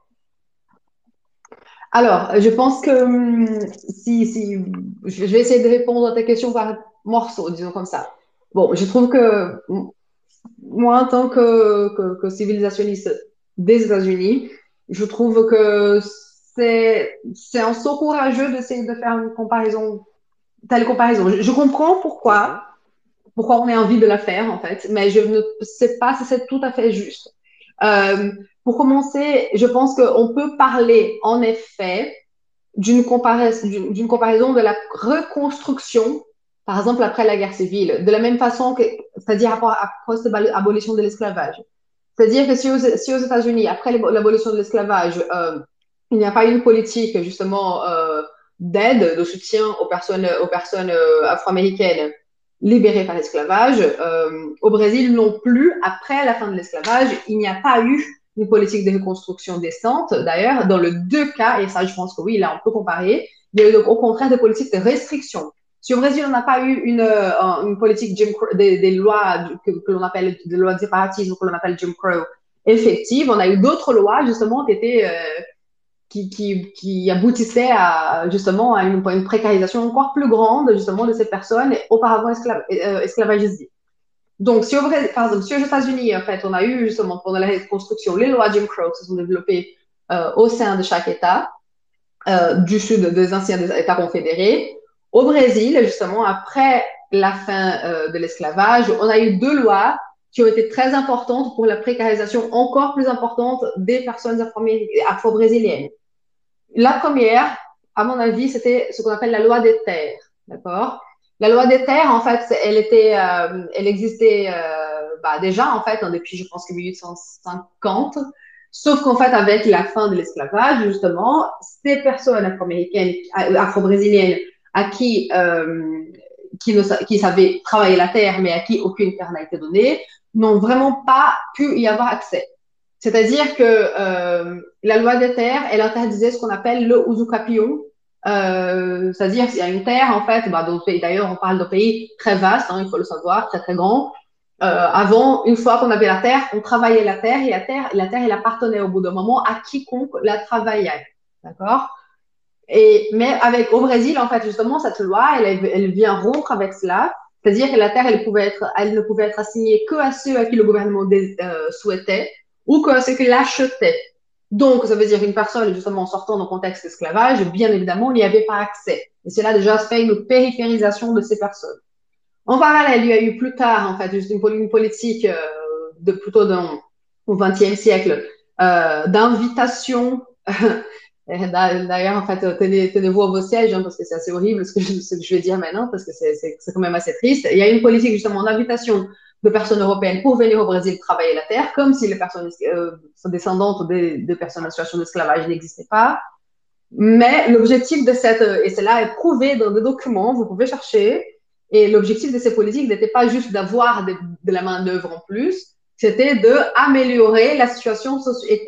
E: Alors, je pense que hum, si, si, je vais essayer de répondre à ta question par morceaux, disons comme ça. Bon, je trouve que moi, en tant que, que, que civilisationniste des États-Unis, je trouve que c'est, c'est un saut courageux d'essayer de faire une comparaison, telle comparaison. Je, je comprends pourquoi,
C: Mhm.
E: Pourquoi on a envie de la faire, en fait, mais je ne sais pas si c'est tout à fait juste. Euh, pour commencer, je pense qu'on peut parler, en effet, d'une comparaison, de la reconstruction, par exemple après la guerre civile, de la même façon que, c'est-à-dire après l'abolition de l'esclavage. C'est-à-dire que si aux, États-Unis, après l'abolition de l'esclavage, euh, il n'y a pas une politique justement euh, d'aide, de soutien aux personnes, afro-américaines libérées par l'esclavage, euh, au Brésil non plus, après la fin de l'esclavage, il n'y a pas eu une politique de reconstruction décente. D'ailleurs, dans les deux cas, et ça je pense que oui, là on peut comparer, il y a eu au contraire des politiques de restriction. Si au Brésil, on n'a pas eu une, euh, une politique Jim Crow, des, des lois que, que l'on appelle des lois de séparatisme, que l'on appelle Jim Crow, effectives, on a eu d'autres lois justement qui étaient euh, qui, qui, qui aboutissaient à justement à une, précarisation encore plus grande justement de ces personnes auparavant esclav euh, esclavagisées. Donc, si par exemple, si aux États-Unis, en fait, on a eu justement pendant la reconstruction les lois Jim Crow qui se sont développées euh, au sein de chaque État, euh, du sud des anciens États confédérés, au Brésil, justement, après la fin de l'esclavage, on a eu deux lois qui ont été très importantes pour la précarisation encore plus importante des personnes afro-brésiliennes. La première, à mon avis, c'était ce qu'on appelle la loi des terres. D'accord? La loi des terres, en fait, elle était, euh, elle existait euh, bah, déjà, en fait, hein, depuis, je pense, 1850. Sauf qu'en fait, avec la fin de l'esclavage, justement, ces personnes afro-américaines, afro-brésiliennes, à qui, euh, qui, ne, qui savaient travailler la terre, mais à qui aucune terre n'a été donnée, n'ont vraiment pas pu y avoir accès. C'est-à-dire que euh, la loi des terres, elle interdisait ce qu'on appelle le usucapion, euh, c'est-à-dire qu'il y a une terre, en fait, bah, d'ailleurs, on parle d'un pays très vaste, hein, il faut le savoir, très très grand. Euh, avant, une fois qu'on avait la terre, on travaillait la terre et la terre, la terre, elle appartenait au bout d'un moment à quiconque la travaillait. D'accord? Et, Mais avec, au Brésil, en fait, justement, cette loi, elle, elle vient rompre avec cela. C'est-à-dire que la terre, elle, pouvait être, elle ne pouvait être assignée que à ceux à qui le gouvernement euh, souhaitait ou que ceux qui l'achetaient. Donc, ça veut dire une personne, justement, sortant dans le contexte d'esclavage, bien évidemment, n'y avait pas accès. Et cela déjà fait une périphérisation de ces personnes. En parallèle, il y a eu plus tard, en fait, juste une, politique euh, de plutôt dans, au XXe siècle euh, d'invitation. <laughs> D'ailleurs, en fait, tenez, tenez-vous à vos sièges, hein, parce que c'est assez horrible ce que, je, vais dire maintenant, parce que c'est quand même assez triste. Il y a une politique justement d'invitation de personnes européennes pour venir au Brésil travailler la terre, comme si les personnes euh, descendantes des, des personnes en situation d'esclavage n'existaient pas. Mais l'objectif de cette, et cela est prouvé dans des documents, vous pouvez chercher, et l'objectif de ces politiques n'était pas juste d'avoir de, la main-d'œuvre en plus, c'était d'améliorer la situation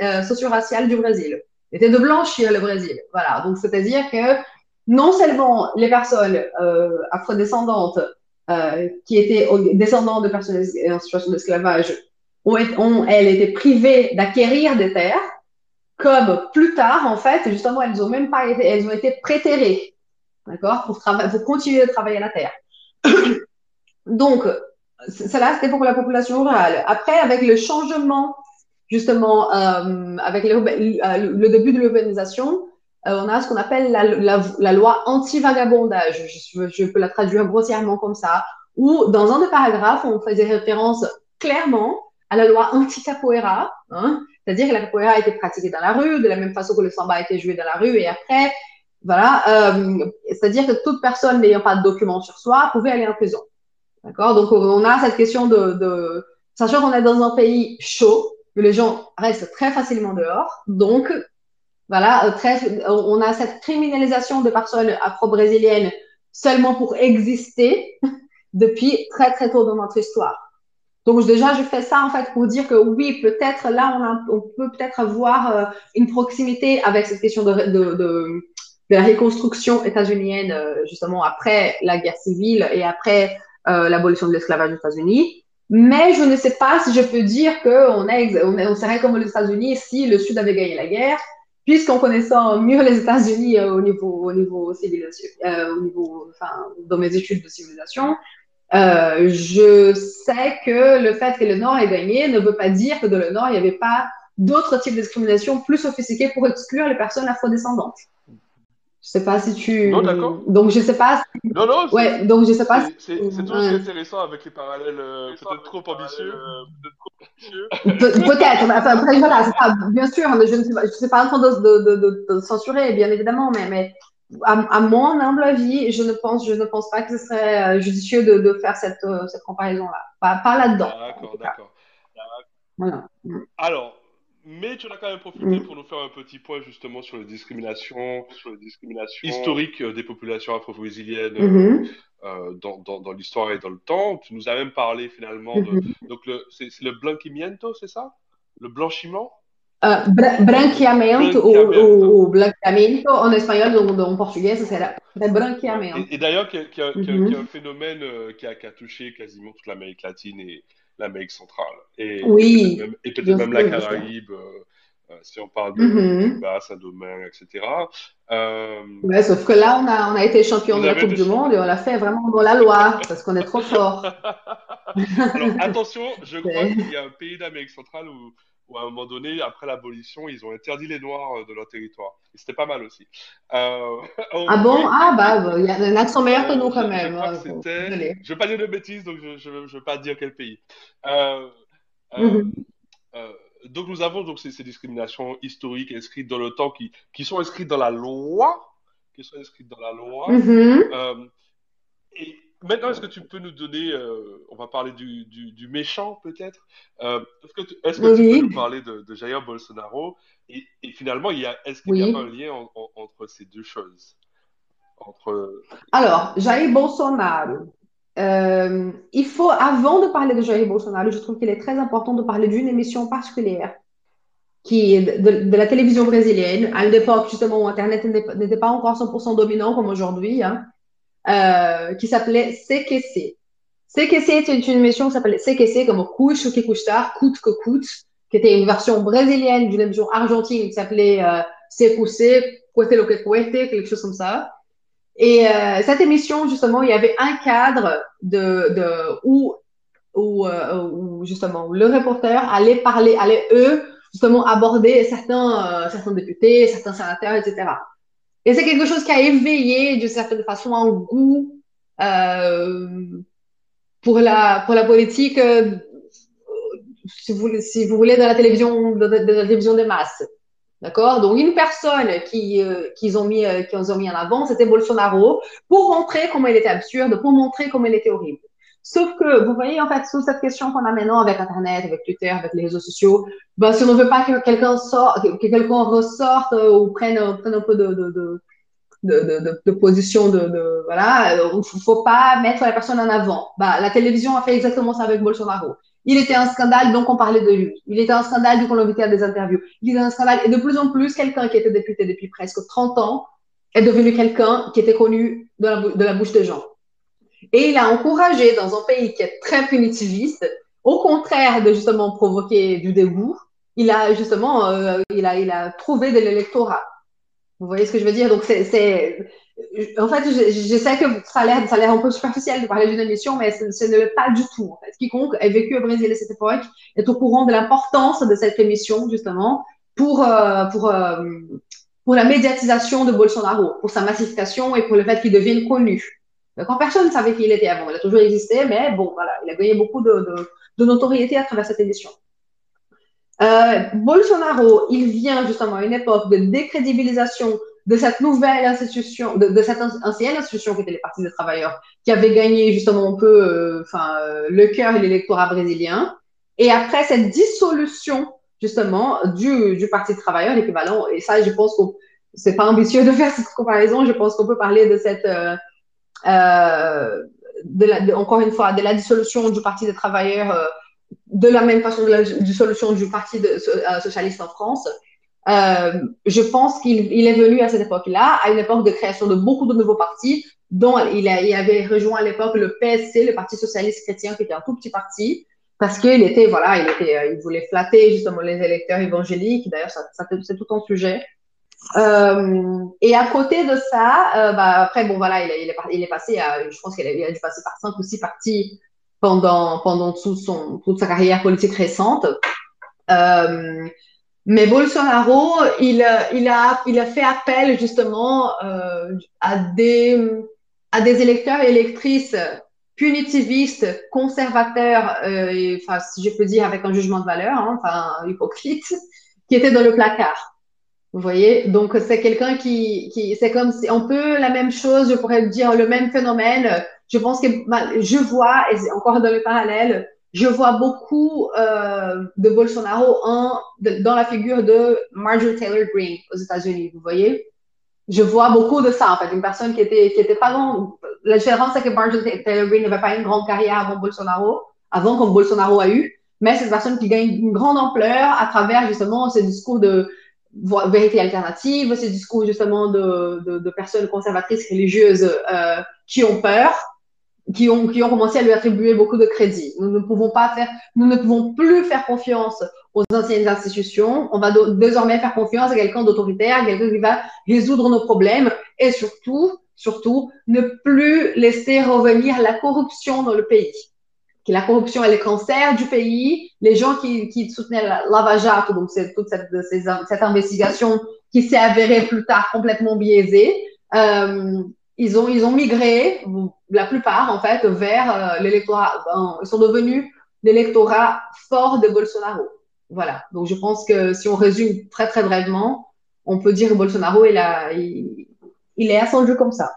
E: euh, socio-raciale du Brésil. C'était de blanchir le Brésil. Voilà. Donc, c'est-à-dire que non seulement les personnes euh, afrodescendantes euh, qui étaient descendants de personnes en situation d'esclavage ont, ont, elles, été privées d'acquérir des terres, comme plus tard, en fait, justement, elles ont même pas été, elles ont été prétérées, d'accord, pour, pour continuer de travailler la terre. <coughs> Donc, cela, c'était pour la population rurale. Après, avec le changement, justement, euh, avec le, le, début de l'urbanisation, on a ce qu'on appelle la, la, la loi anti-vagabondage. Je, je, peux la traduire grossièrement comme ça, où dans un des paragraphes, on faisait référence clairement à la loi anti-capoeira, hein, c'est-à-dire que la capoeira a été pratiquée dans la rue, de la même façon que le samba a été joué dans la rue, et après, voilà, euh, c'est-à-dire que toute personne n'ayant pas de document sur soi pouvait aller en prison. D'accord? Donc, on a cette question de, de sachant qu'on est dans un pays chaud, que les gens restent très facilement dehors. Donc, voilà, très, on a cette criminalisation de personnes afro-brésiliennes seulement pour exister <laughs> depuis très, très tôt dans notre histoire. Donc déjà, je fais ça en fait pour dire que oui, peut-être là, on, peut peut-être avoir euh, une proximité avec cette question de, la reconstruction états-unienne, euh, justement après la guerre civile et après euh, l'abolition de l'esclavage aux États-Unis. Mais je ne sais pas si je peux dire qu'on on serait comme les États-Unis si le Sud avait gagné la guerre, puisqu'en connaissant mieux les États-Unis au niveau, au niveau civilisation, au niveau, enfin, dans mes études de civilisation, euh, je sais que le fait que le Nord ait gagné ne veut pas dire que dans le Nord, il n'y avait pas d'autres types de discrimination plus sophistiqués pour exclure les personnes afrodescendantes. Je sais pas si tu.
C: Non, d'accord.
E: Donc, je sais pas.
C: Si... Non, non.
E: Ouais, donc je sais pas.
C: C'est si... toujours ouais. intéressant avec les parallèles euh, peut-être trop ambitieux.
E: peut-être. Enfin, après, voilà, pas, bien sûr, mais je ne sais pas, je sais pas en train de, de, de, de, censurer, bien évidemment, mais, mais à, à, mon humble avis, je ne pense, je ne pense pas que ce serait euh, judicieux de, de faire cette, euh, cette comparaison-là. Pas, pas là-dedans.
C: D'accord, d'accord. Voilà. Alors, mais tu en as quand même profité mmh. pour nous faire un petit point justement sur les discriminations, sur les discriminations historiques des populations afro-brésiliennes mmh. euh, dans, dans, dans l'histoire et dans le temps. Tu nous as même parlé finalement de mmh. donc le c'est le blanquimiento, c'est ça? Le blanchiment?
E: Uh, branqueamento, ou, blanqueamento, en espagnol ou en portugais, ça serait branqueamento.
C: Et, et d'ailleurs, qui, mm -hmm. un phénomène euh, qui, a, qui, a, touché quasiment toute l'Amérique latine et l'Amérique centrale. Et,
E: oui.
C: Et peut-être même, la Caraïbe, euh, si on parle de mm -hmm. Cuba, Saint-Domingue, etc.
E: Euh... Ouais, sauf que là, on a, on a été champion de la Coupe du Monde et on l'a fait vraiment dans la loi, parce qu'on est trop fort. <laughs>
C: Alors, attention, je <laughs> crois qu'il y a un pays d'Amérique centrale où où à un moment donné, après l'abolition, ils ont interdit les Noirs euh, de leur territoire. Et c'était pas mal aussi.
E: Euh, <laughs> ah bon Ah bah, il y a un accent meilleur que nous quand même.
C: Je, je, je vais pas dire de bêtises, donc je ne veux pas dire quel pays. Euh, mm -hmm. donc nous avons donc ces, ces, discriminations historiques inscrites dans le temps qui, qui sont inscrites dans la loi, qui sont inscrites dans la loi.
E: Mm -hmm.
C: et Maintenant, est-ce que tu peux nous donner, euh, on va parler du, du, du méchant peut-être, euh, est-ce que, tu, est que oui. tu peux nous parler de, de Jair Bolsonaro et, et, finalement, est-ce qu'il oui. y a un lien en, en, entre ces deux choses? Entre...
E: Alors, Jair Bolsonaro, euh, il faut, avant de parler de Jair Bolsonaro, je trouve qu'il est très important de parler d'une émission particulière qui est de, de, la télévision brésilienne, à l'époque justement où Internet n'était pas encore 100% dominant comme aujourd'hui. Hein euh, qui s'appelait CQC. CQC était une émission qui s'appelait CQC, comme Cucho que custar, coûte que coûte, qui était une version brésilienne d'une émission argentine qui s'appelait euh, CQC, Cuete lo que quelque chose comme ça. Et euh, cette émission, justement, il y avait un cadre de, de où, où, euh, où, justement, le reporter allait parler, allait eux, justement, aborder certains, euh, certains députés, certains sénateurs, etc. Et c'est quelque chose qui a éveillé d'une certaine façon un goût euh, pour, la, pour la politique, euh, si, vous, si vous voulez, de la télévision, de, la télévision des masses. D'accord? Donc, une personne qui, euh, qu'ils ont mis, euh, qu'ils ont mis en avant, c'était Bolsonaro, pour montrer comment il était absurde, pour montrer comment il était horrible. Sauf que, vous voyez, en fait, sous cette question qu'on a maintenant avec Internet, avec Twitter, avec les réseaux sociaux, ben, si on ne veut pas que quelqu'un sorte, que quelqu'un ressorte euh, ou prenne, prenne un peu de, de, de, de, de position de, voilà, il ne faut pas mettre la personne en avant. Ben, la télévision a fait exactement ça avec Bolsonaro. Il était un scandale, donc on parlait de lui. Il était un scandale, donc on l'invitait à des interviews. Il était un scandale, et de plus en plus, quelqu'un qui était député depuis presque 30 ans est devenu quelqu'un qui était connu de la, de la bouche des gens. Et il a encouragé dans un pays qui est très punitiviste, au contraire de justement provoquer du dégoût, il a justement, euh, il a, il a trouvé de l'électorat. Vous voyez ce que je veux dire? Donc, c'est. En fait, je, sais que ça a l'air, ça a l'air un peu superficiel de parler d'une émission, mais ce, ce pas du tout. En fait. Quiconque ait vécu au Brésil à cette époque est au courant de l'importance de cette émission, justement, pour, euh, pour, euh, pour la médiatisation de Bolsonaro, pour sa massification et pour le fait qu'il devienne connu. Quand personne ne savait qui il était avant, il a toujours existé, mais bon, voilà, il a gagné beaucoup de, notoriété à travers cette émission. Euh, Bolsonaro, il vient justement à une époque de décrédibilisation de cette nouvelle institution, de, cette ancienne institution qui était les partis des travailleurs, qui avait gagné justement un peu euh, euh, le cœur et l'électorat brésilien. Et après cette dissolution justement du, du Parti des travailleurs, l'équivalent, et ça, je pense que c'est pas ambitieux de faire cette comparaison, je pense qu'on peut parler de cette, de la, encore une fois, de la dissolution du Parti des travailleurs, euh, de la même façon de la dissolution du Parti euh, socialiste en France. Euh, je pense qu'il il est venu à cette époque-là, à une époque de création de beaucoup de nouveaux partis, dont il, avait rejoint à l'époque le PSC, le Parti socialiste chrétien, qui était un tout petit parti, parce qu'il était, voilà, il, était, il voulait flatter justement les électeurs évangéliques. D'ailleurs, c'est tout un sujet. Euh, et à côté de ça, euh, bah, après, bon, voilà, il, est, passé je pense qu'il a, dû passer par cinq ou six partis pendant, pendant toute sa carrière politique récente. Euh, mais Bolsonaro, il, a, il a fait appel justement à, des, à des électeurs et électrices punitivistes, conservateurs, enfin, si je peux dire avec un jugement de valeur, hein, enfin, hypocrite, qui étaient dans le placard. Vous voyez, donc c'est quelqu'un qui, qui c'est comme si on peut la même chose, je pourrais dire le même phénomène. Je pense que je vois, et encore dans le parallèle, je vois beaucoup euh, de Bolsonaro en, dans la figure de Marjorie Taylor Greene aux États-Unis. Vous voyez, je vois beaucoup de ça en fait, une personne qui était qui était pas grande. La différence c'est que Marjorie Taylor Greene n'avait pas une grande carrière avant Bolsonaro, avant comme Bolsonaro a eu, mais c'est une personne qui gagne une grande ampleur à travers justement ce discours de vérité alternative, ces discours justement de, de, de personnes conservatrices religieuses euh, qui ont peur, qui ont, qui ont commencé à lui attribuer beaucoup de crédit. Nous ne pouvons pas faire, nous ne pouvons plus faire confiance aux anciennes institutions. On va désormais faire confiance à quelqu'un d'autoritaire, quelqu'un qui va résoudre nos problèmes et surtout, surtout, ne plus laisser revenir la corruption dans le pays que la corruption est le cancer du pays. Les gens qui, soutenaient Lava donc c'est toute cette, cette, investigation qui s'est avérée plus tard complètement biaisée, euh, ils, ont, ils ont migré, la plupart en fait, vers euh, l'électorat. Ben, ils sont devenus l'électorat fort de Bolsonaro. Voilà. Donc je pense que si on résume très très brièvement, on peut dire que Bolsonaro il, a, il, il est jeu comme ça.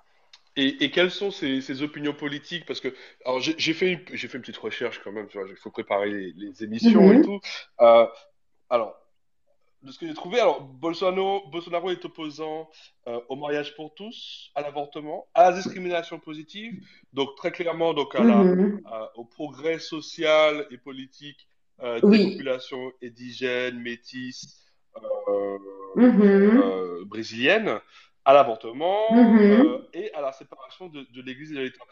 C: Et, et, quelles sont ses, ses, opinions politiques? Parce que alors j'ai fait j'ai fait une petite recherche quand même. Il faut préparer les, les émissions mm -hmm. et tout. Euh, alors de ce que j'ai trouvé, alors Bolsonaro, Bolsonaro est opposant euh, au mariage pour tous, à l'avortement, à la discrimination positive, donc très clairement donc à la, mm -hmm. à, au progrès social et politique euh, des oui. populations indigènes, métisses, mm -hmm. brésiliennes à l'avortement mm -hmm. euh, et à la séparation de, de l'Église et de l'État.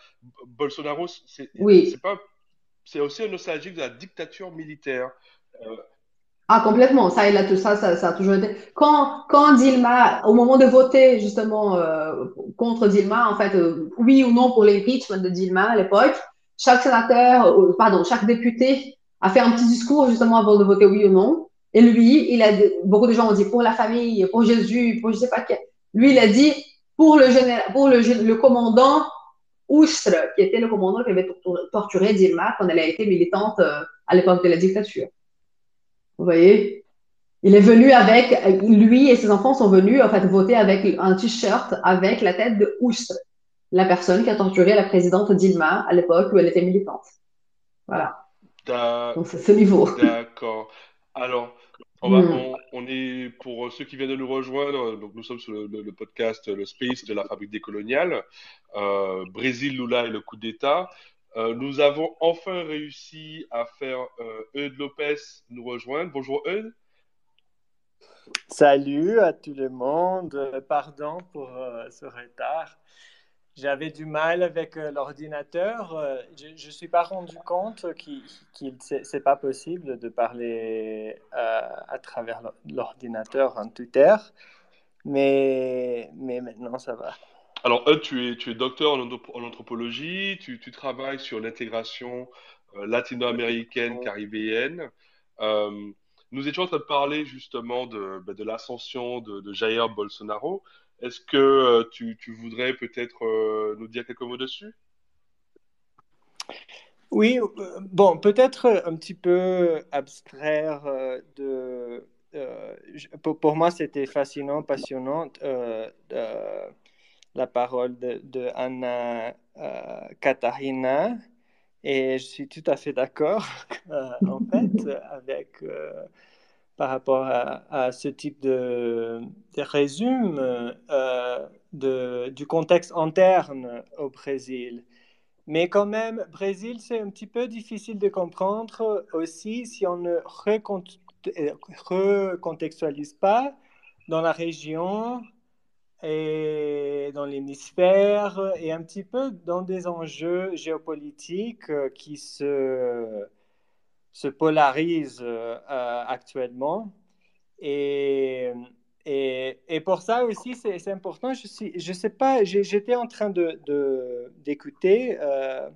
C: Bolsonaro, c'est
E: oui.
C: c'est aussi un nostalgique de la dictature militaire.
E: Euh... Ah, complètement. Ça, il a tout ça, ça, ça, a toujours été. Quand, quand Dilma, au moment de voter justement euh, contre Dilma, en fait, oui ou non pour l'impeachment de Dilma à l'époque, chaque sénateur, pardon, chaque député a fait un petit discours justement avant de voter oui ou non. Et lui, il a beaucoup de gens ont dit pour la famille, pour Jésus, pour je sais pas quel lui, il a dit pour le, général, pour le, le commandant Oustre, qui était le commandant qui avait torturé Dilma quand elle a été militante euh, à l'époque de la dictature. Vous voyez? Il est venu avec, lui et ses enfants sont venus en fait voter avec un t-shirt avec la tête de Oustre, la personne qui a torturé la présidente Dilma à l'époque où elle était militante. Voilà. Donc c'est ce niveau.
C: D'accord. Alors, on, va, mm. on, on, est, pour ceux qui viennent de nous rejoindre, donc nous sommes sur le, le, le podcast Le Space de la fabrique décoloniale, euh, Brésil, Lula et le coup d'État. Euh, nous avons enfin réussi à faire euh, Eudes Lopez nous rejoindre. Bonjour Eudes.
F: Salut à tout le monde. Pardon pour euh, ce retard. J'avais du mal avec euh, l'ordinateur. Euh, je ne suis pas rendu compte qu'il qu c'est pas possible de parler euh, à travers l'ordinateur en Twitter. Mais, mais maintenant, ça va.
C: Alors, tu es, tu es docteur en, en anthropologie, tu, tu travailles sur l'intégration euh, latino-américaine, caribéenne. Euh, nous étions en train de parler justement de, ben, de l'ascension de, de, Jair Bolsonaro. Est-ce que euh, tu, voudrais peut-être euh, nous dire quelques mots dessus?
F: Oui, euh, bon, peut-être un petit peu abstraire de... Pour, moi, c'était fascinant, passionnant la parole de, de Anna Katarina et je suis tout à fait d'accord, <laughs> en fait, avec, par rapport à, ce type de, de résumé euh, du contexte interne au Brésil. Mais quand même, Brésil, c'est un petit peu difficile de comprendre aussi si on ne recontextualise pas dans la région et dans l'hémisphère et un petit peu dans des enjeux géopolitiques euh, qui se, se polarisent euh, actuellement. Et, et, et, pour ça aussi, c'est important. Je ne je sais pas, j'étais en train d'écouter, de, euh,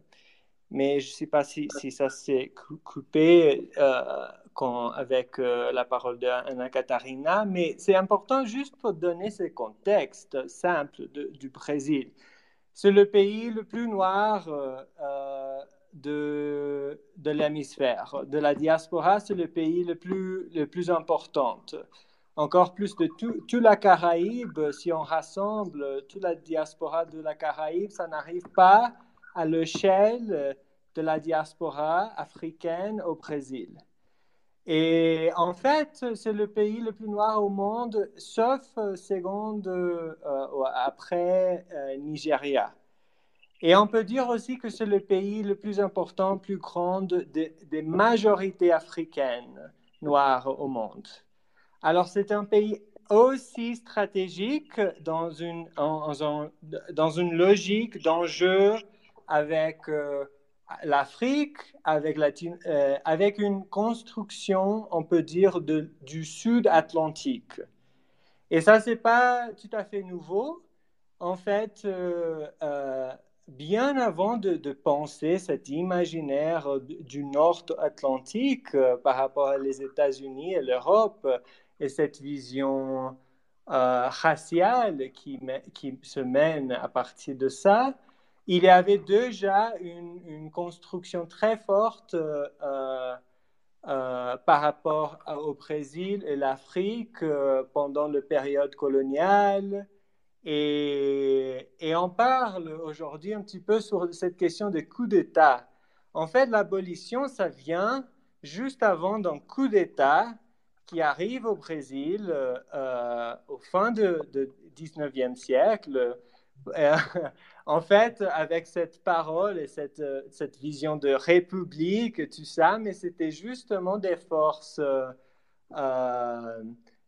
F: mais je ne sais pas si, si ça s'est coupé. Euh, avec euh, la parole d'Anna Katarina, mais c'est important juste pour donner ce contexte simple du Brésil. C'est le pays le plus noir euh, euh, de, de l'hémisphère. De la diaspora, c'est le pays le plus, le plus important. Encore plus de toute tout la Caraïbe, si on rassemble toute la diaspora de la Caraïbe, ça n'arrive pas à l'échelle de la diaspora africaine au Brésil. Et en fait, c'est le pays le plus noir au monde, sauf euh, seconde euh, après euh, Nigeria. Et on peut dire aussi que c'est le pays le plus important, plus grand des majorités africaines noires au monde. Alors c'est un pays aussi stratégique dans une, dans une logique d'enjeu avec l'Afrique avec, euh, avec, une construction, on peut dire, de, du sud Atlantique. Et ça, c'est pas tout à fait nouveau. En fait, euh, euh, bien avant de, penser cet imaginaire du nord Atlantique par rapport aux États-Unis et l'Europe, et cette vision raciale qui, se mène à partir de ça, il y avait déjà une, construction très forte euh, euh, euh, par rapport au Brésil et l'Afrique pendant la période coloniale. Et, on parle aujourd'hui un petit peu sur cette question des coups d'État. En fait, l'abolition, ça vient juste avant d'un coup d'État qui arrive au Brésil au fin du 19e siècle <laughs> en fait, avec cette parole et cette, euh, cette vision de république, tout ça, mais c'était justement des forces euh,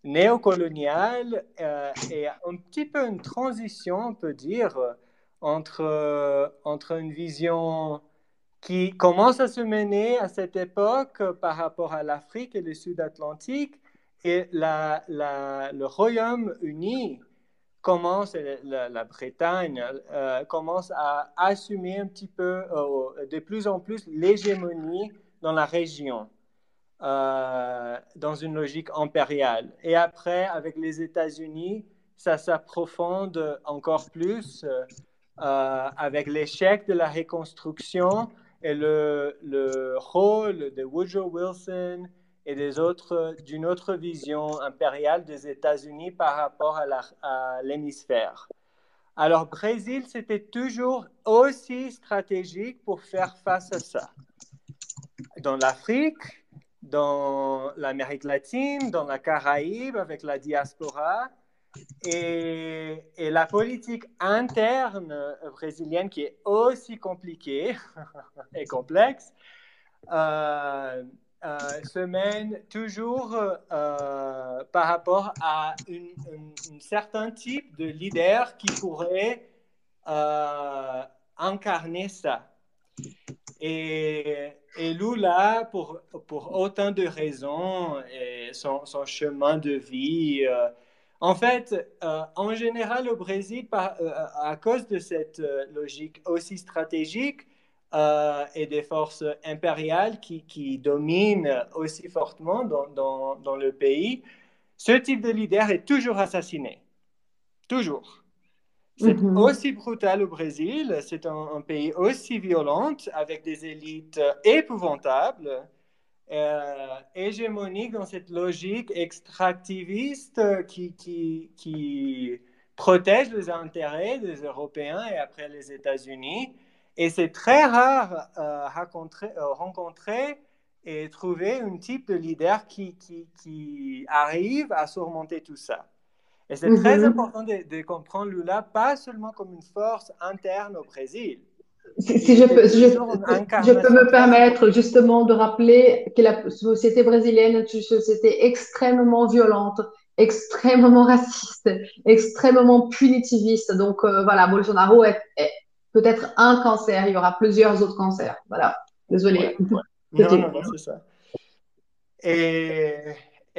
F: euh néocoloniales euh, et un petit peu une transition, on peut dire, entre, entre une vision qui commence à se mener à cette époque par rapport à l'Afrique et le Sud-Atlantique et la, le Royaume-Uni commence, la, Bretagne euh, commence à assumer un petit peu, euh, de plus en plus, l'hégémonie dans la région, euh, dans une logique impériale. Et après, avec les États-Unis, ça s'approfonde encore plus avec l'échec de la reconstruction et le, le rôle de Woodrow Wilson et des autres, d'une autre vision impériale des États-Unis par rapport à l'hémisphère. Alors, Brésil, c'était toujours aussi stratégique pour faire face à ça. Dans l'Afrique, dans l'Amérique latine, dans la Caraïbe, avec la diaspora, et, la politique interne brésilienne qui est aussi compliquée <laughs> et complexe, euh, euh, se mène toujours euh, par rapport à un certain type de leader qui pourrait incarner ça. Et, et, Lula, pour, pour autant de raisons, et son, son chemin de vie, En fait, euh, en général, au Brésil, euh, à cause de cette euh, logique aussi stratégique et des forces impériales qui, dominent aussi fortement dans, le pays, ce type de leader est toujours assassiné. Toujours. C'est mhm. aussi brutal au Brésil, c'est un, pays aussi violent, avec des élites épouvantables euh, hégémonique dans cette logique extractiviste qui, qui, qui, protège les intérêts des Européens et après les États-Unis. Et c'est très rare euh, rencontrer, euh, rencontrer, et trouver un type de leader qui, qui, qui arrive à surmonter tout ça. Et c'est très mhm. important de, de comprendre Lula pas seulement comme une force interne au Brésil,
E: si, je, peux, je, peux me permettre justement de rappeler que la société brésilienne est une société extrêmement violente, extrêmement raciste, extrêmement punitiviste. Donc euh, voilà, Bolsonaro est, peut-être un cancer, il y aura plusieurs autres cancers. Voilà, désolé.
F: Non, non, non, c'est ça. Et,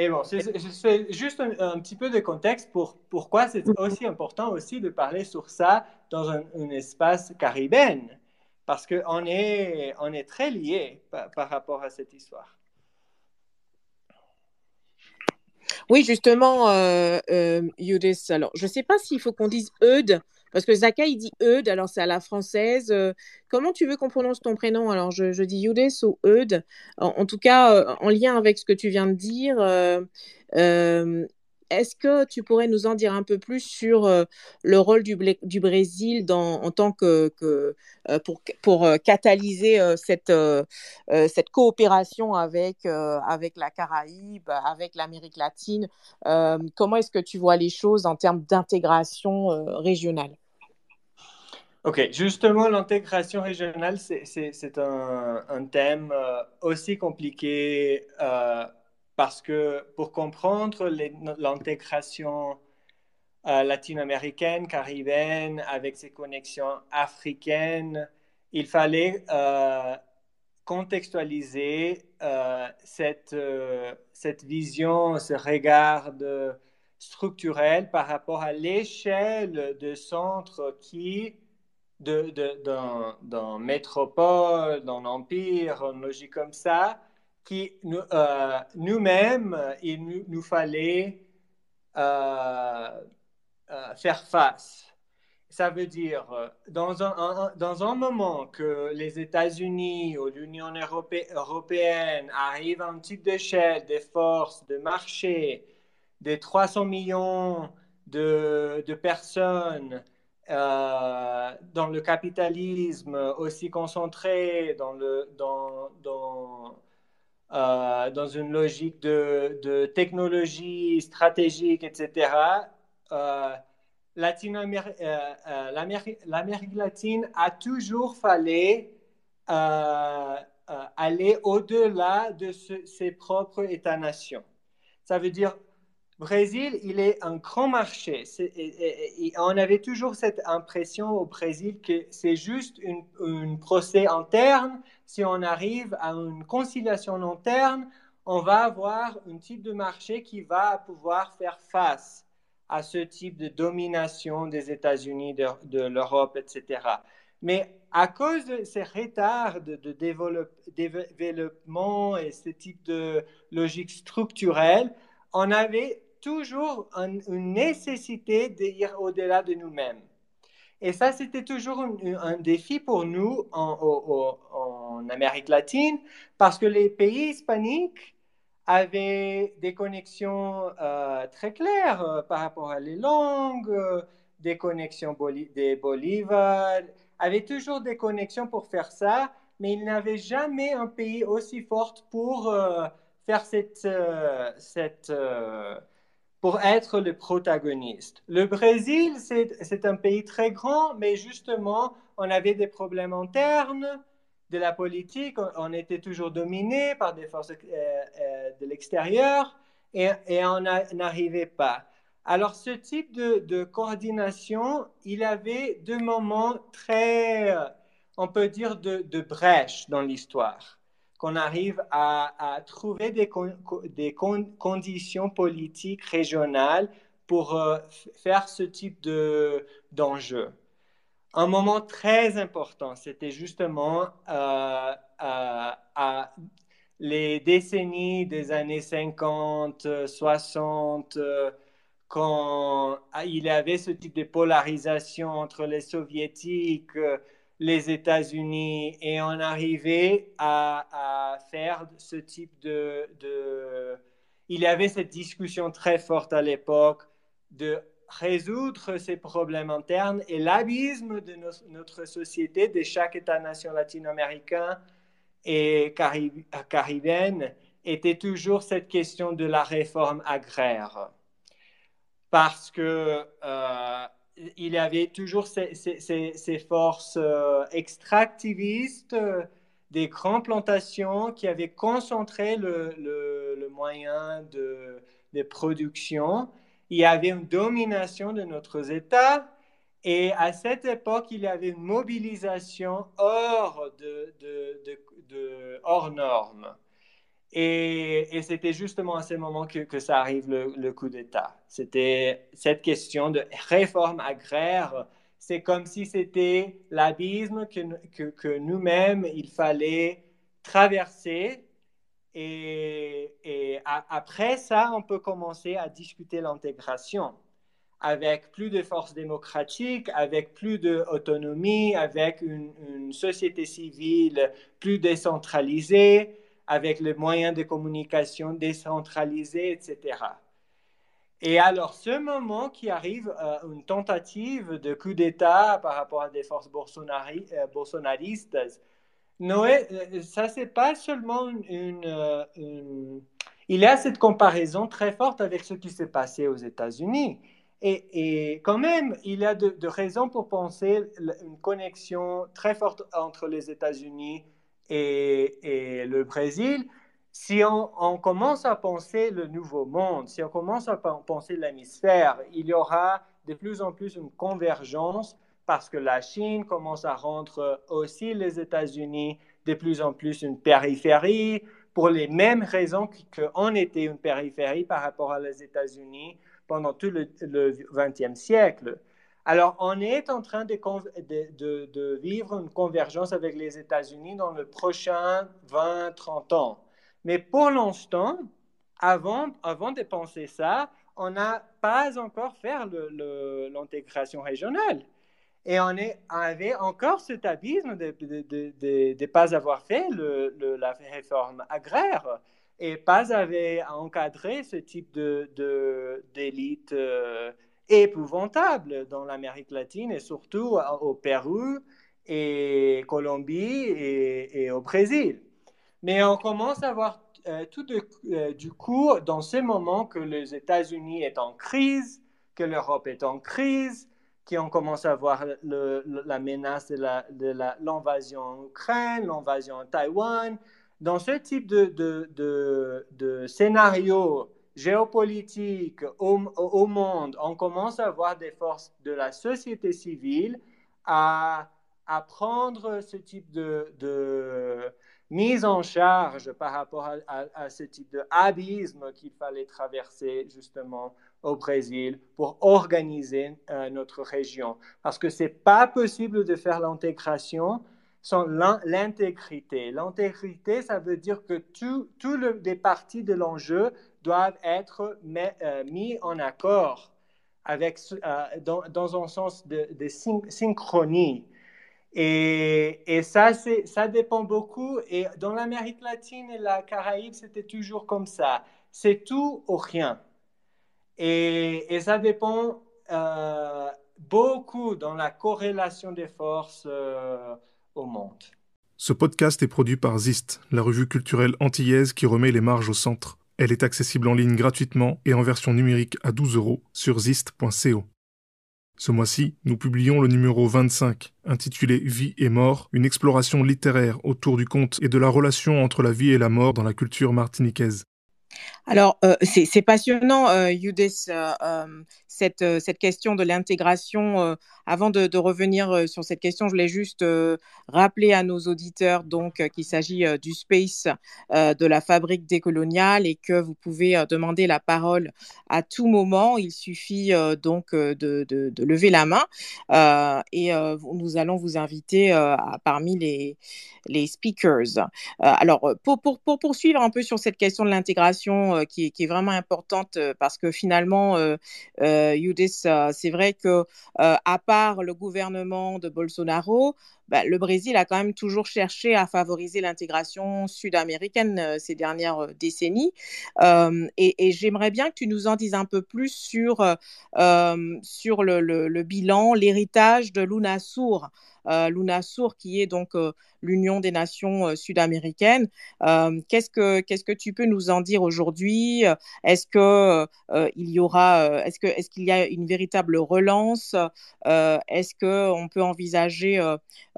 F: et bon, je fais juste un, petit peu de contexte pour pourquoi c'est aussi important aussi de parler sur ça dans un, un espace caribéen parce qu'on est, on est très liés par, rapport à cette histoire.
D: Oui, justement, euh, euh alors je ne sais pas s'il faut qu'on dise Eudes, parce que Zaka, il dit Eudes, alors c'est à la française. Euh, comment tu veux qu'on prononce ton prénom Alors je, dis Yudes ou Eudes. En, tout cas, euh, en lien avec ce que tu viens de dire, est-ce que tu pourrais nous en dire un peu plus sur euh, le rôle du, Brésil en tant que, euh, pour, euh, catalyser cette, cette coopération avec, avec la Caraïbe, avec l'Amérique latine Comment est-ce que tu vois les choses en termes d'intégration régionale?
F: Ok, justement, l'intégration régionale, c'est un, thème aussi compliqué parce que pour comprendre l'intégration euh, latino-américaine, caribéenne, avec ses connexions africaines, il fallait euh, contextualiser euh, cette, cette vision, ce regard structurel par rapport à l'échelle de centres qui, de, de, dans, dans métropole, dans l'empire, une logique comme ça, qui euh, nous-mêmes, il nous, fallait euh, euh, faire face. Ça veut dire, dans un, dans un moment que les États-Unis ou l'Union européenne arrivent à un type d'échelle, des forces, de marché, des 300 millions de, de personnes dans le capitalisme aussi concentré, dans, le, dans euh, dans une logique de, technologie stratégique, etc., euh, euh, l'Amérique latine a toujours fallu aller au-delà de ses propres États-nations. Ça veut dire Brésil, il est un grand marché. on avait toujours cette impression au Brésil que c'est juste un procès interne. Si on arrive à une conciliation interne, on va avoir un type de marché qui va pouvoir faire face à ce type de domination des États-Unis, de, l'Europe, etc. Mais à cause de ces retards de, développement et ce type de logique structurelle, on avait toujours une nécessité d'ir au-delà de nous-mêmes. Et ça, c'était toujours un, défi pour nous en, Amérique latine, parce que les pays hispaniques avaient des connexions euh, très claires euh, par rapport à les langues, euh, des connexions des Bolivar, avaient toujours des connexions pour faire ça, mais ils n'avaient jamais un pays aussi fort pour faire cette, cette pour être le protagoniste. Le Brésil, c'est un pays très grand, mais justement, on avait des problèmes internes de la politique, on, était toujours dominé par des forces euh, euh, de l'extérieur et, on n'arrivait pas. Alors, ce type de, coordination, il avait deux moments très, on peut dire, de, de brèche dans l'histoire qu'on arrive à, trouver des, des conditions politiques régionales pour euh, faire ce type d'enjeu. Un moment très important, c'était justement euh, à les décennies des années 50, 60, quand il y avait ce type de polarisation entre les soviétiques, les États-Unis, et on arrivait à, faire ce type de, de il y avait cette discussion très forte à l'époque de résoudre ces problèmes internes et l'abysme de notre société, de chaque État-nation latino-américain et caribéenne, était toujours cette question de la réforme agraire. Parce que euh, il y avait toujours ces, forces euh, extractivistes des grandes plantations qui avaient concentré le, moyen de, production. Il y avait une domination de notre États et à cette époque, il y avait une mobilisation hors, de, hors norme. Et, c'était justement à ce moment que, que ça arrive le, coup d'État. C'était cette question de réforme agraire c'est comme si c'était l'abysme que, que, nous-mêmes, il fallait traverser. Et, après ça, on peut commencer à discuter l'intégration avec plus de forces démocratiques, avec plus d'autonomie, avec une, société civile plus décentralisée, avec les moyens de communication décentralisés, etc. Et alors, ce moment qui arrive, euh, une tentative de coup d'État par rapport à des forces euh, bolsonaristes, Noé, euh, ça, c'est pas seulement une, Il y a cette comparaison très forte avec ce qui s'est passé aux États-Unis. Et, et, quand même, il y a de, de, raisons pour penser une connexion très forte entre les États-Unis et, et le Brésil si on, commence à penser le nouveau monde, si on commence à penser l'hémisphère, il y aura de plus en plus une convergence parce que la Chine commence à rendre aussi les États-Unis de plus en plus une périphérie pour les mêmes raisons qu'on était une périphérie par rapport aux États-Unis pendant tout le, XXe siècle. Alors, on est en train de, vivre une convergence avec les États-Unis dans le prochain 20-30 ans. Mais pour l'instant, avant, avant de penser ça, on n'a pas encore fait l'intégration régionale. Et on avait encore ce abysme de ne pas avoir fait la réforme agraire et pas avoir encadré ce type d'élite euh, épouvantable dans l'Amérique latine et surtout au Pérou et Colombie et au Brésil. Mais on commence à voir euh, tout euh, du coup, dans ce moment que les États-Unis est en crise, que l'Europe est en crise, qu'on commence à voir la menace de l'invasion en Ukraine, l'invasion en Taïwan. Dans ce type de, de, de, scénario géopolitique au, monde, on commence à voir des forces de la société civile à, à prendre ce type de, mise en charge par rapport à, ce type d'abysme qu'il fallait traverser justement au Brésil pour organiser euh, notre région. Parce que ce n'est pas possible de faire l'intégration sans l'intégrité. L'intégrité, ça veut dire que tous les parties de l'enjeu doivent être euh, mis en accord avec, euh, dans, un sens de, de synchronie. Et, ça, ça dépend beaucoup. Et dans l'Amérique latine et la Caraïbe, c'était toujours comme ça. C'est tout ou rien. Et, ça dépend euh, beaucoup dans la corrélation des forces euh, au monde.
A: Ce podcast est produit par Zist, la revue culturelle antillaise qui remet les marges au centre. Elle est accessible en ligne gratuitement et en version numérique à 12 euros sur zist.co. Ce mois-ci, nous publions le numéro 25, intitulé Vie et mort, une exploration littéraire autour du conte et de la relation entre la vie et la mort dans la culture martiniquaise.
D: Alors, euh, c'est passionnant, euh, euh, cette, euh, cette question de l'intégration. avant de, revenir sur cette question, je voulais juste rappeler à nos auditeurs donc qu'il s'agit du space de la fabrique décoloniale et que vous pouvez demander la parole à tout moment. Il suffit donc de, lever la main et nous allons vous inviter parmi les, speakers. alors, pour poursuivre un peu sur cette question de l'intégration, euh, qui, est vraiment importante euh, parce que finalement, euh, Yudis, c'est vrai que à part le gouvernement de Bolsonaro, bah, le Brésil a quand même toujours cherché à favoriser l'intégration sud-américaine ces dernières décennies. et, j'aimerais bien que tu nous en dises un peu plus sur, sur le, bilan, l'héritage de l'UNASUR. Euh, l'UNASUR, qui est donc euh, l'Union des Nations euh, sud-américaines. qu'est-ce que qu'est-ce que tu peux nous en dire aujourd'hui? Est-ce que il y aura, est-ce que est-ce qu'il y a une véritable relance? Est-ce que on peut envisager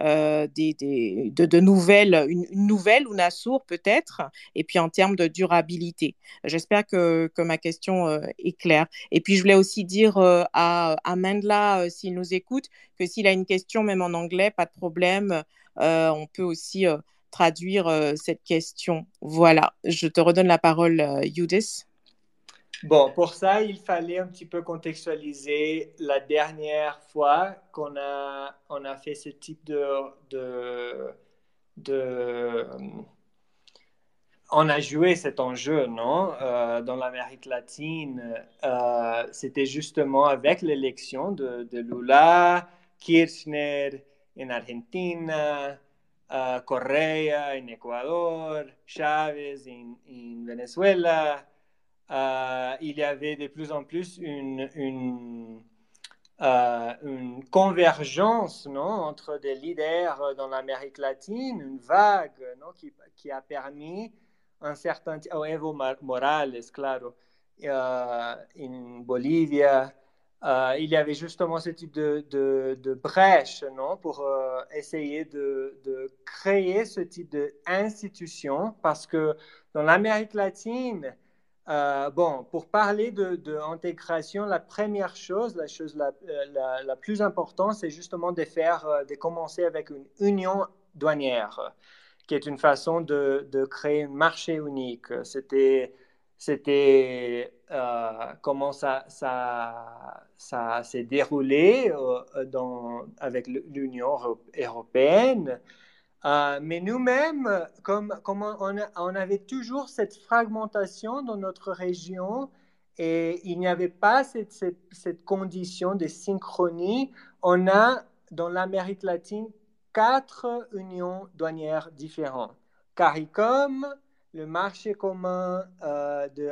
D: des, des, de, nouvelles, une, nouvelle UNASUR peut-être? Et puis en termes de durabilité, j'espère que, que ma question est claire. Et puis je voulais aussi dire à, à s'il nous écoute, que s'il a une question même en anglais pas de problème. Euh, on peut aussi euh, traduire euh, cette question. Voilà, je te redonne la parole, Judith.
F: Bon, pour ça, il fallait un petit peu contextualiser la dernière fois qu'on a, on a fait ce type de, de, de on a joué cet enjeu, non Dans l'Amérique latine, c'était justement avec l'élection de, de, Lula, Kirchner, en Argentina, Correa en Ecuador, Chávez en, Venezuela. il y avait de plus en plus une, convergence non, entre des leaders dans l'Amérique latine, une vague non, qui, qui, a permis un certain... Oh, Evo Morales, claro, en Bolivia. Euh, il y avait justement ce type de, de, brèche non, pour euh, essayer de, de, créer ce type d'institution parce que dans l'Amérique latine, euh, bon, pour parler d'intégration, la première chose, la chose la, la, la plus importante, c'est justement de faire, de commencer avec une union douanière, qui est une façon de, créer un marché unique. C'était c'était euh, comment ça, ça, s'est déroulé euh, dans, avec l'Union européenne. Euh, mais nous-mêmes, comme, comme on, avait toujours cette fragmentation dans notre région et il n'y avait pas cette, cette, condition de synchronie, on a dans l'Amérique latine quatre unions douanières différentes. CARICOM, le marché commun euh, de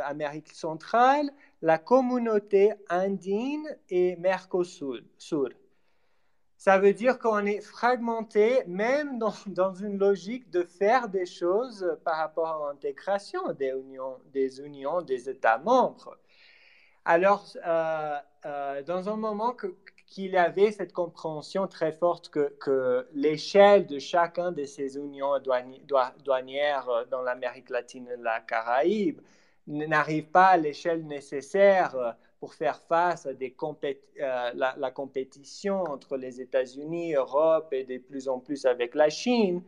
F: centrale, la communauté andine et Mercosur. Ça veut dire qu'on est fragmenté, même dans, <laughs> dans, une logique de faire des choses par rapport à l'intégration des unions, des unions des États membres. Alors, euh, euh, dans un moment que, qu'il avait cette compréhension très forte que, que l'échelle de chacun de ces unions douanières euh, dans l'Amérique latine et la Caraïbe n'arrive pas à l'échelle nécessaire euh, pour faire face à euh, la, compétition entre les États-Unis, Europe et de plus en plus avec la Chine,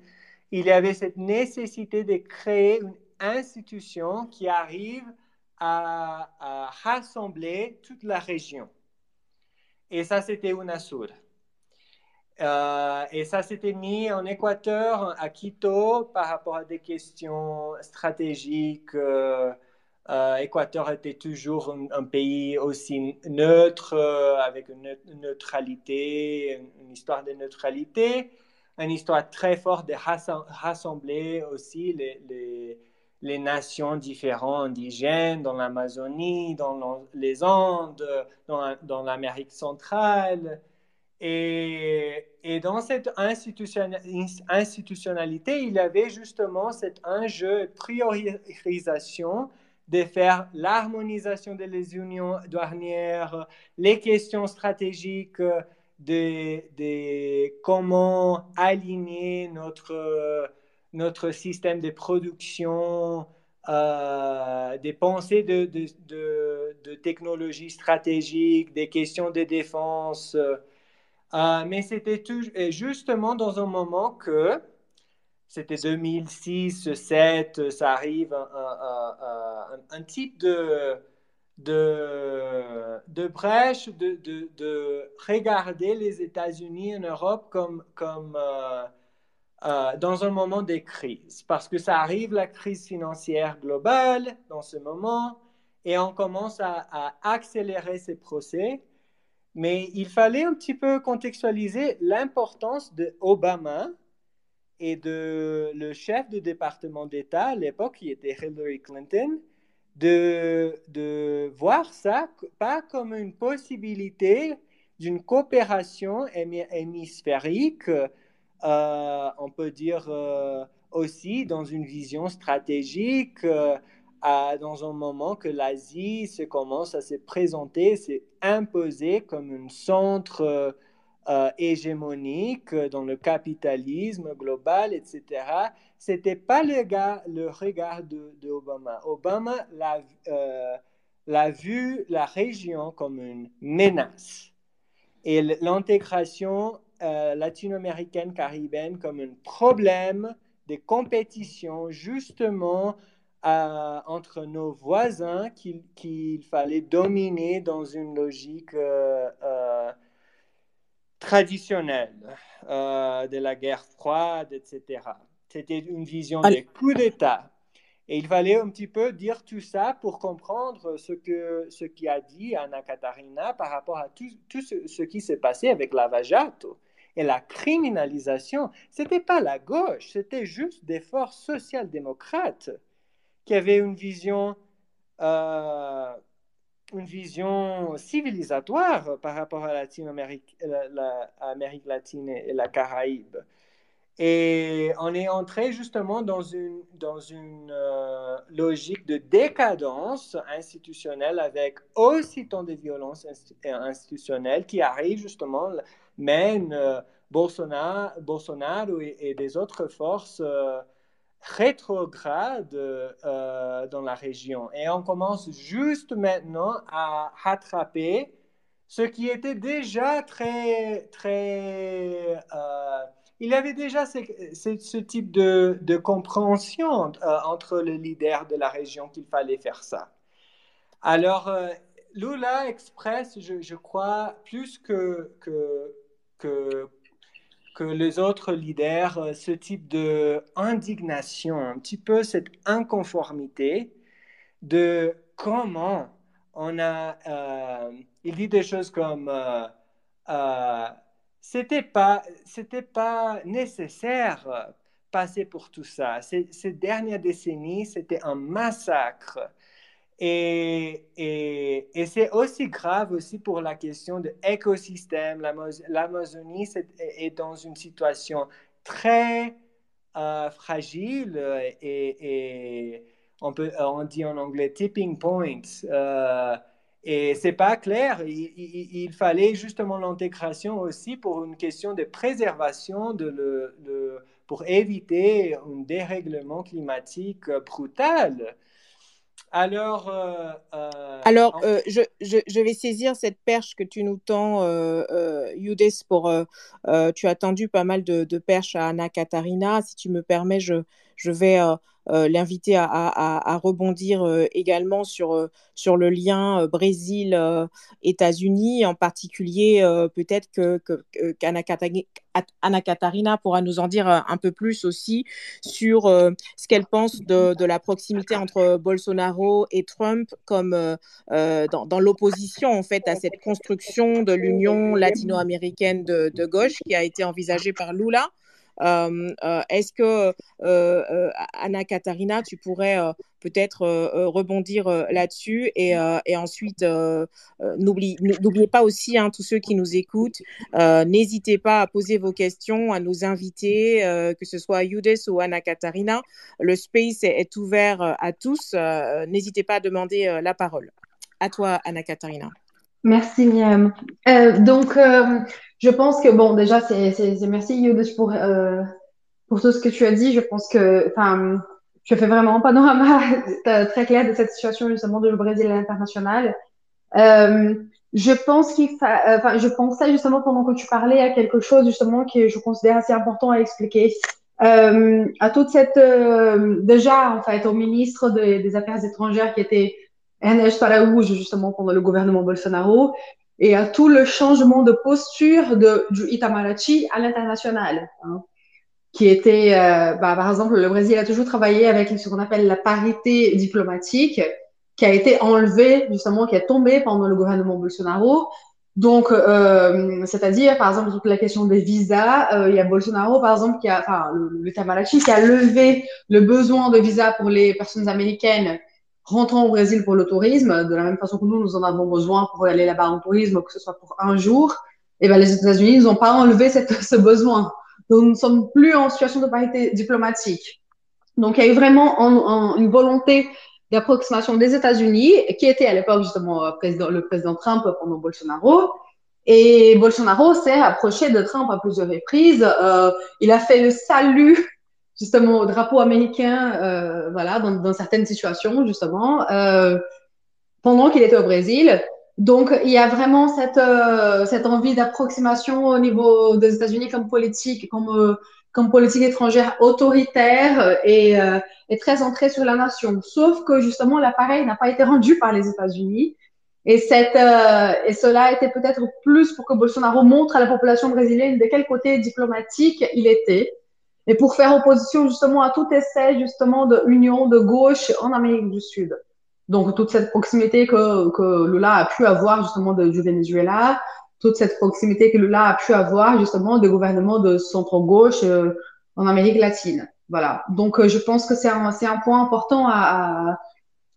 F: il y avait cette nécessité de créer une institution qui arrive à rassembler toute la région. Et ça, c'était UNASUR. Euh, et ça s'était mis en Équateur, à Quito, par rapport à des questions stratégiques. Euh, euh Équateur était toujours un, pays aussi neutre, euh, avec une neutralité, une, histoire de neutralité, une histoire très forte de rassembler aussi les les nations différentes indigènes dans l'Amazonie, dans les Andes, dans, l'Amérique centrale. Et, dans cette institutionnalité, il y avait justement cet enjeu de priorisation de faire l'harmonisation des unions douanières, les questions stratégiques de, de comment aligner notre notre système de production des pensées de, de, de, technologie stratégique, des questions de défense. mais c'était justement dans un moment que c'était 2006, 2007, ça arrive un, un, type de, de, de brèche, de, de, de, regarder les États-Unis en Europe comme, comme euh, euh, dans un moment de crise, parce que ça arrive la crise financière globale dans ce moment, et on commence à, accélérer ces procès. Mais il fallait un petit peu contextualiser l'importance de Obama et de le chef du département d'État à l'époque, qui était Hillary Clinton, de, de voir ça pas comme une possibilité d'une coopération hémisphérique, on peut dire euh, aussi dans une vision stratégique, euh, dans un moment que l'Asie se commence à se présenter, s'imposer comme un centre euh, hégémonique dans le capitalisme global, etc. Ce n'était pas le, gars, le regard de, Obama. Obama l'a euh, vu la région comme une menace et l'intégration euh, latino-américaine caribéenne comme un problème de compétition justement entre nos voisins qu'il fallait dominer dans une logique traditionnelle euh, de la guerre froide, etc. C'était une vision des coups d'État. Et il fallait un petit peu dire tout ça pour comprendre ce que ce qui a dit Anna Katarina par rapport à tout, tout ce, ce, qui s'est passé avec la Vajato et la criminalisation. Ce n'était pas la gauche, c'était juste des forces social-démocrates qui avaient une vision euh, une vision civilisatoire par rapport à l'Amérique latine et la Caraïbe. Et on est entré justement dans une, dans une euh, logique de décadence institutionnelle avec aussi tant de violences institutionnelles qui arrivent justement, mènent euh, Bolsonaro, Bolsonaro et, des autres forces euh, rétrograde euh, dans la région. Et on commence juste maintenant à rattraper ce qui était déjà très, très... Euh, il y avait déjà ce, type de, de compréhension entre les leaders de la région qu'il fallait faire ça. Alors, Lula expresse, je, je, crois, plus que, que, que les autres leaders euh, ce type de indignation, un petit peu cette inconformité de comment on a. Euh, il dit des choses comme euh, euh, c'était pas c'était pas nécessaire passer pour tout ça. Ces dernières décennies, c'était un massacre. Et, et, c'est aussi grave aussi pour la question de l'écosystème. L'Amazonie est, dans une situation très euh, fragile et, on, peut, on dit en anglais tipping point. Euh, et c'est pas clair. Il, fallait justement l'intégration aussi pour une question de préservation de le, pour éviter un dérèglement climatique brutal. Alors, euh,
D: euh, Alors euh, je, je, je, vais saisir cette perche que tu nous tends, Youdes, pour. tu as tendu pas mal de, de, perches à Anna Katarina. Si tu me permets, je, je vais l'inviter à, rebondir euh, également sur, euh, sur le lien Brésil-États-Unis, en particulier peut-être que, Anna Katarina pourra nous en dire un peu plus aussi sur ce qu'elle pense de, la proximité entre Bolsonaro et Trump comme dans, l'opposition en fait à cette construction de l'Union latino-américaine de, gauche qui a été envisagée par Lula. Euh, euh, est-ce que euh, Anna Katarina, tu pourrais peut-être rebondir là-dessus et, et, ensuite n'oubliez pas aussi hein, tous ceux qui nous écoutent, n'hésitez pas à poser vos questions à nos invités, que ce soit Yudes ou Anna Katarina. Le space est, est ouvert à tous. n'hésitez pas à demander la parole. À toi, Anna Katarina.
E: Merci, Miam. Euh, donc, euh, je pense que, bon, déjà, c'est, c'est, merci, Yodesh, pour, euh, pour tout ce que tu as dit. Je pense que, enfin, je fais vraiment un panorama <laughs> très clair de cette situation justement le Brésil à l'international. Euh, je pense qu'il fa... enfin, je pensais justement pendant que tu parlais à quelque chose justement que je considère assez important à expliquer. Euh, à toute cette euh, déjà en fait au ministre des Affaires étrangères qui était Ernest Paraújo justement pendant le gouvernement Bolsonaro et à tout le changement de posture de du Itamaraty à l'international. Hein qui était, euh, bah, par exemple, le Brésil a toujours travaillé avec ce qu'on appelle la parité diplomatique, qui a été enlevée, justement, qui est tombée pendant le gouvernement Bolsonaro. Donc, euh, c'est-à-dire, par exemple, toute la question des visas, euh, il y a Bolsonaro, par exemple, qui a, enfin, le, le qui a levé le besoin de visa pour les personnes américaines rentrant au Brésil pour le tourisme, de la même façon que nous, nous en avons besoin pour aller là-bas en tourisme, que ce soit pour un jour. Et ben, les États-Unis, n'ont pas enlevé cette, <laughs> ce besoin. Nous ne sommes plus en situation de parité diplomatique. Donc, il y a eu vraiment une volonté d'approximation des États-Unis, qui était à l'époque justement euh, le président Trump pendant Bolsonaro. Et Bolsonaro s'est approché de Trump à plusieurs reprises. Euh, il a fait le salut justement au drapeau américain, euh, voilà, dans, dans, certaines situations justement, euh, pendant qu'il était au Brésil. Donc, il y a vraiment cette, euh, cette envie d'approximation au niveau des États-Unis comme politique, comme, euh, comme politique étrangère autoritaire et, euh, et très centrée sur la nation. Sauf que justement, l'appareil n'a pas été rendu par les États-Unis. Et, cette, euh, et cela était peut-être plus pour que Bolsonaro montre à la population brésilienne de quel côté diplomatique il était. Et pour faire opposition justement à tout essai justement de union de gauche en Amérique du Sud. Donc, toute cette proximité que, que Lula a pu avoir justement du Venezuela, toute cette proximité que Lula a pu avoir justement des gouvernements de centre-gauche euh, en Amérique latine. Voilà. Donc, euh, je pense que c'est un, un point important à,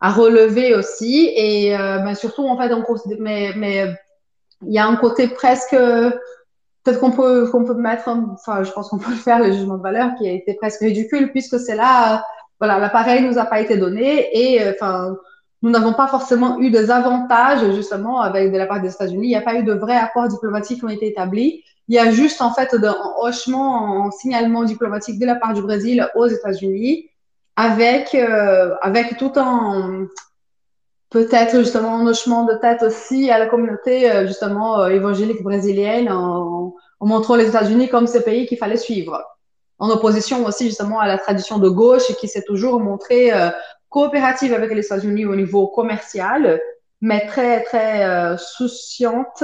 E: à, relever aussi. Et euh, ben, surtout, en fait, on, mais, mais il y a un côté presque peut-être qu'on peut qu'on peut mettre enfin je pense qu'on peut <laughs> faire le jugement de valeur qui a été presque ridicule puisque c'est là voilà l'appareil nous a pas été donné et enfin nous n'avons pas forcément eu des avantages justement avec de la part des États-Unis. Il n'y a pas eu de vrais accords diplomatiques qui ont été établis. Il y a juste en fait un hochement, un signalement diplomatique de la part du Brésil aux États-Unis avec euh, avec tout un peut-être justement un hochement de tête aussi à la communauté euh, justement euh, évangélique brésilienne en, en montrant les États-Unis comme ce pays qu'il fallait suivre. En opposition aussi justement à la tradition de gauche qui s'est toujours montrée euh, coopérative avec les États-Unis au niveau commercial, mais très, très euh, souciante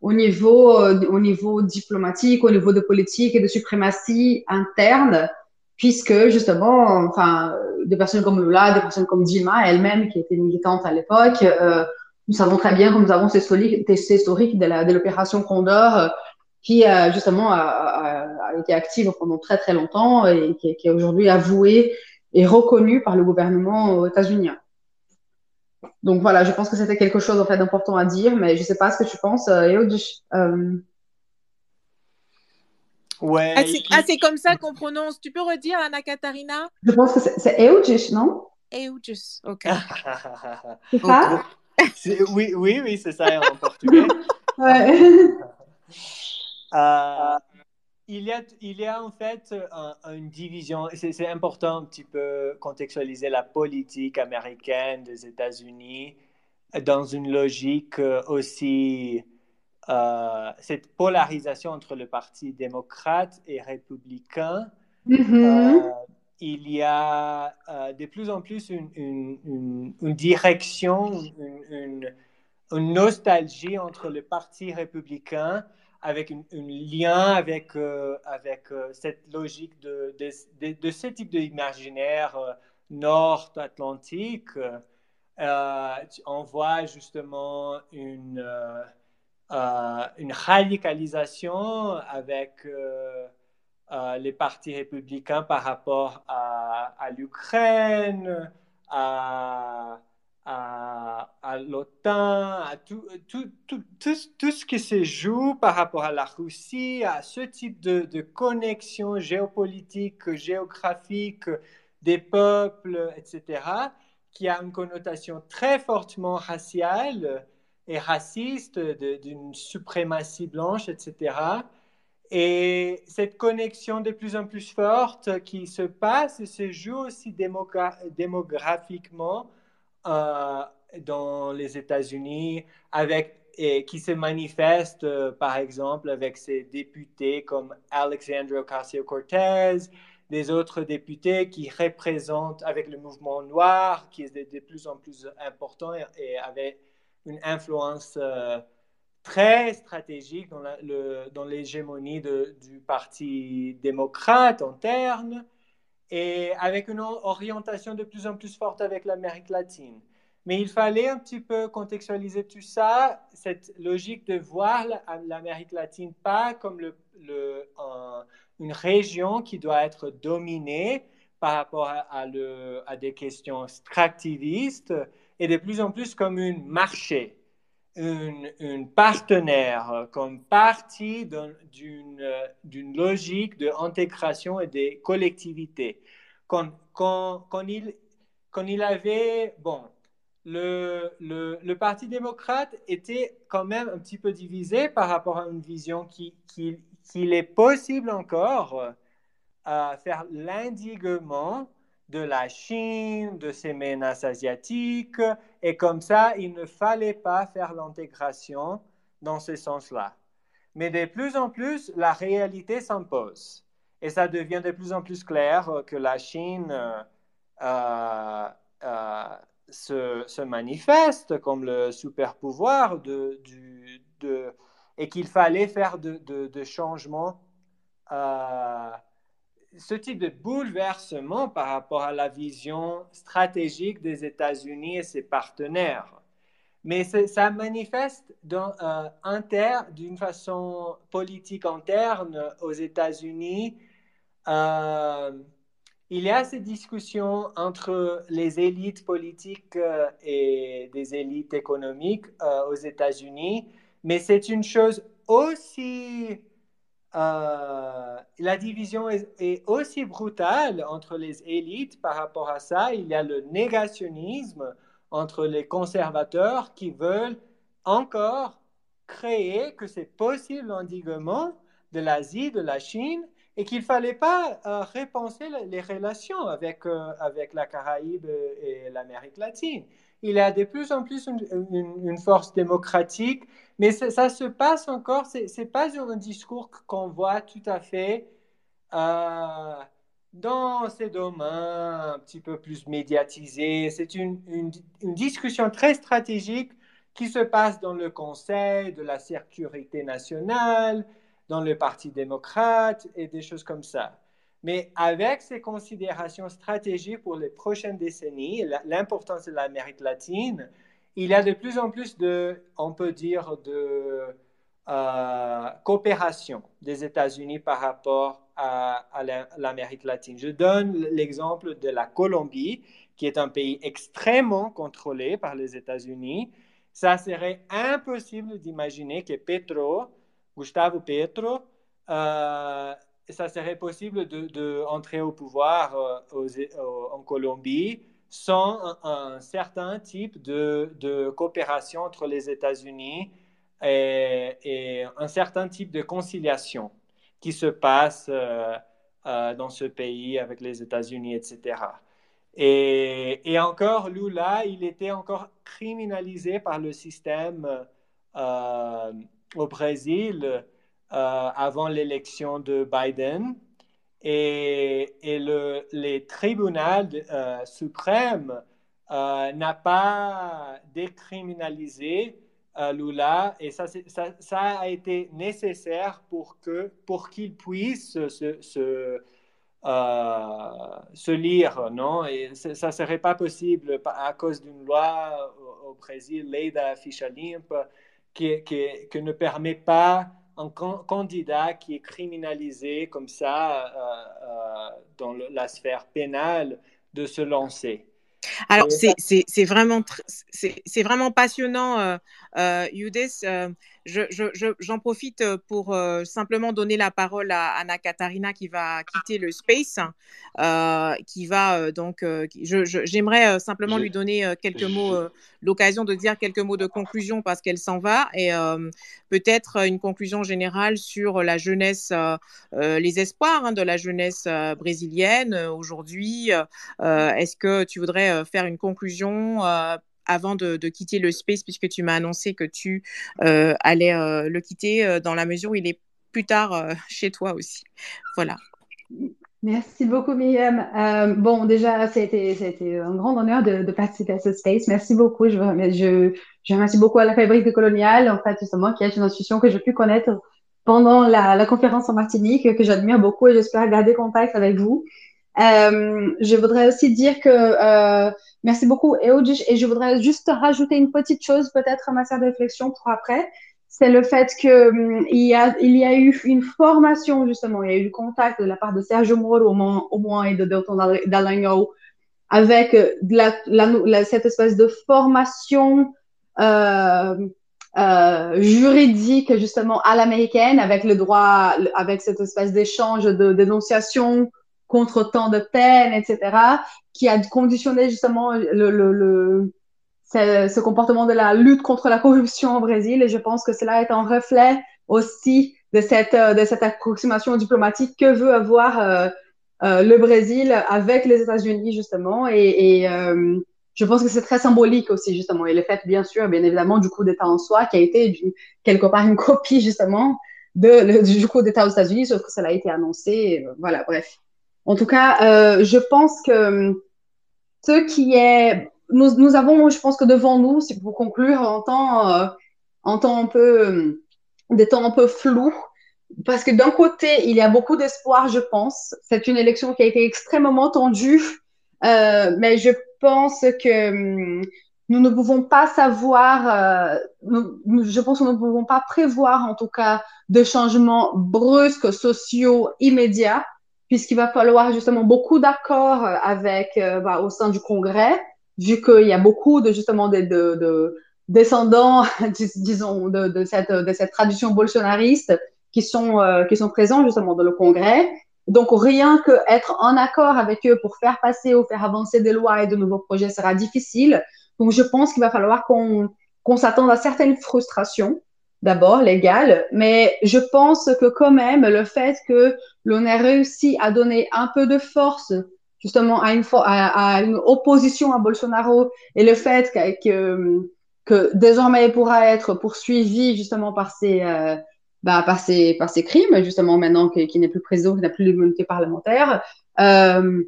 E: au niveau, euh, au niveau diplomatique, au niveau de politique et de suprématie interne, puisque justement, enfin, des personnes comme Lula, des personnes comme Dilma elle-même, qui était militante à l'époque, euh, nous savons très bien que nous avons ces historiques de l'opération Condor, euh, qui euh, justement a, été active pendant très très longtemps et qui, qui est aujourd'hui avouée est reconnu par le gouvernement états-unien. Donc voilà, je pense que c'était quelque chose en fait d'important à dire, mais je ne sais pas ce que tu penses, euh, euh...
D: Ouais. Ah, c'est ah, comme ça qu'on prononce. Tu peux redire, Anna Katarina?
E: Je pense que c'est Eugis, non?
D: Eugis, ok. <laughs>
E: c'est ça?
F: Oui, oui, oui, c'est ça en <laughs> portugais.
E: ouais.
F: Euh, il y, a, il y a en fait un, une division, c'est important un petit peu contextualiser la politique américaine des États-Unis dans une logique aussi, euh, cette polarisation entre le Parti démocrate et républicain.
E: Mm-hmm.
F: Euh, il y a euh, de plus en plus une, une, une, direction, une, nostalgie entre le Parti républicain avec un lien avec, euh, avec euh, cette logique de, de, de, ce type d'imaginaire euh, nord-atlantique. on voit justement une, une radicalisation avec les partis républicains par rapport à l'Ukraine, à à, l'OTAN, à tout, tout, tout, tout, tout, ce qui se joue par rapport à la Russie, à ce type de, de connexion géopolitique, géographique des peuples, etc., qui a une connotation très fortement raciale et raciste, d'une suprématie blanche, etc. Et cette connexion de plus en plus forte qui se passe se joue aussi démographiquement euh, dans les États-Unis, avec et qui se manifeste, euh, par exemple, avec ces députés comme Alexandria Ocasio-Cortez, des autres députés qui représentent avec le mouvement noir, qui est de, plus en plus important et, avec une influence euh, très stratégique dans l'hégémonie du Parti démocrate interne et avec une orientation de plus en plus forte avec l'Amérique latine. Mais il fallait un petit peu contextualiser tout ça, cette logique de voir l'Amérique latine pas comme une région qui doit être dominée par rapport à, à des questions extractivistes et de plus en plus comme un marché une, partenaire comme partie d'une logique d'intégration et de collectivité. Quand, quand, quand, il, quand il avait, bon, le, le, Parti démocrate était quand même un petit peu divisé par rapport à une vision qu'il qui, est possible encore à faire l'indignement de la Chine, de ces menaces asiatiques, et comme ça, il ne fallait pas faire l'intégration dans ce sens-là. Mais de plus en plus, la réalité s'impose. Et ça devient de plus en plus clair que la Chine euh, euh, euh, se, manifeste comme le super pouvoir de, de, et qu'il fallait faire de changements ce type de bouleversement par rapport à la vision stratégique des États-Unis et ses partenaires. Mais ça manifeste euh, d'une façon politique interne aux États-Unis. Euh, il y a ces discussions entre les élites politiques euh, et des élites économiques aux États-Unis, mais c'est une chose aussi euh, la division est, aussi brutale entre les élites par rapport à ça. Il y a le négationnisme entre les conservateurs qui veulent encore créer que c'est possible l'endiguement de l'Asie, de la Chine, et qu'il ne fallait pas euh, repenser les relations avec, euh, avec la Caraïbe et l'Amérique latine il a de plus en plus une, force démocratique, mais ça se passe encore, ce n'est pas un discours qu'on voit tout à fait euh, dans ces domaines un petit peu plus médiatisés. C'est une, discussion très stratégique qui se passe dans le Conseil de la sécurité nationale, dans le Parti démocrate et des choses comme ça. Mais avec ces considérations stratégiques pour les prochaines décennies, l'importance de l'Amérique latine, il y a de plus en plus de, on peut dire, de euh, coopération des États-Unis par rapport à, l'Amérique latine. Je donne l'exemple de la Colombie, qui est un pays extrêmement contrôlé par les États-Unis. Ça serait impossible d'imaginer que Petro, Gustavo Petro, euh, ça serait possible d'entrer de, au pouvoir euh, en Colombie sans un, certain type de, de, coopération entre les États-Unis et, un certain type de conciliation qui se passe euh, euh, dans ce pays avec les États-Unis, etc. Et, encore, Lula, il était encore criminalisé par le système au Brésil avant l'élection de Biden. Et, le, les tribunaux euh, suprêmes euh, n'a pas décriminalisé Lula et ça, a été nécessaire pour que pour qu'il puisse se, lire, non? Et ça serait pas possible à cause d'une loi au, Brésil, l'AIDA Fichalimp, qui, qui, qui, ne permet pas un candidat qui est criminalisé comme ça euh, euh, dans la sphère pénale de se lancer.
D: Alors, c'est vraiment, vraiment passionnant Euh, j'en je, profite pour simplement donner la parole à Anna Katarina qui va quitter le space, qui va donc, j'aimerais simplement lui donner quelques mots, l'occasion de dire quelques mots de conclusion parce qu'elle s'en va et peut-être une conclusion générale sur la jeunesse, les espoirs hein, de la jeunesse brésilienne aujourd'hui. Est-ce que tu voudrais faire une conclusion avant de, quitter le space, puisque tu m'as annoncé que tu euh, allais euh, le quitter euh, dans la mesure où il est plus tard <laughs> chez toi aussi. Voilà.
E: Merci beaucoup, Myriam. bon, déjà, c'était un grand honneur de, participer à ce space. Merci beaucoup. Je, remercie beaucoup à la Fabrique de Colonial, en fait, justement, qui est une institution que j'ai pu connaître pendant la conférence en Martinique, que j'admire beaucoup et j'espère garder contact avec vous. Euh, je voudrais aussi dire que euh, merci beaucoup Eodish et je voudrais juste rajouter une petite chose peut-être à ma de réflexion pour après. C'est le fait que hum, il, y a, il y a eu une formation justement, il y a eu du contact de la part de Sergio Moro au moins, au moins et de Delton Dallagnol avec la, la, cette espèce de formation euh, euh, juridique justement à l'américaine avec le droit, avec cette espèce d'échange de dénonciation contre tant de peine, etc., qui a conditionné justement le, le, le ce, ce, comportement de la lutte contre la corruption au Brésil. Et je pense que cela est un reflet aussi de cette, de cette approximation diplomatique que veut avoir euh, euh, le Brésil avec les États-Unis, justement. Et, et euh, je pense que c'est très symbolique aussi, justement. Et le fait, bien sûr, bien évidemment, du coup d'État en soi, qui a été quelque part une copie, justement, du coup d'État aux États-Unis, sauf que cela a été annoncé. voilà, bref. En tout cas, euh, je pense que euh, ce qui est, nous, nous, avons, je pense que devant nous, si pour conclure, en temps, euh, en temps un peu, euh, des temps un peu flous, parce que d'un côté, il y a beaucoup d'espoir, je pense. C'est une élection qui a été extrêmement tendue, euh, mais je pense que nous ne pouvons pas savoir, nous, je pense que nous ne pouvons pas prévoir, en tout cas, de changements brusques, sociaux, immédiats puisqu'il va falloir justement beaucoup d'accords euh, avec euh, bah, au sein du Congrès, vu qu'il y a beaucoup de justement de, de, de descendants, <laughs> disons, de, de, cette, de cette tradition bolsonariste qui sont euh, qui sont présents justement dans le Congrès. Donc rien que être en accord avec eux pour faire passer ou faire avancer des lois et de nouveaux projets sera difficile. Donc je pense qu'il va falloir qu'on qu'on s'attende à certaines frustrations d'abord légal, mais je pense que quand même le fait que l'on ait réussi à donner un peu de force justement à une, à, à une opposition à Bolsonaro et le fait que, que, que, désormais il pourra être poursuivi justement par ses, euh, bah, par ses, par ses crimes, justement maintenant qu'il n'est plus président, qu'il n'a plus l'immunité parlementaire. Euh,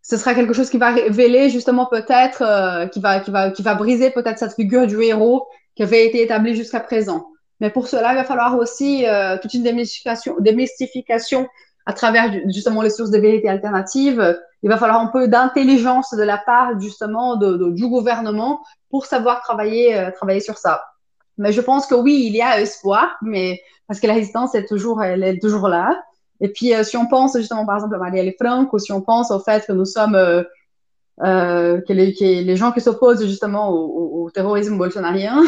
E: ce sera quelque chose qui va révéler justement peut-être, euh, qui, va, qui, va, qui va briser peut-être cette figure du héros qui avait été établie jusqu'à présent. Mais pour cela, il va falloir aussi euh, toute une démystification, démystification à travers justement les sources de vérité alternatives. Il va falloir un peu d'intelligence de la part justement du gouvernement pour savoir travailler, euh, travailler sur ça. Mais je pense que oui, il y a espoir, mais parce que la résistance est toujours, elle est toujours là. Et puis, euh, si on pense justement par exemple à Marielle Franco, si on pense au fait que nous sommes euh, les, que, les, gens qui s'opposent justement au terrorisme bolsonarien,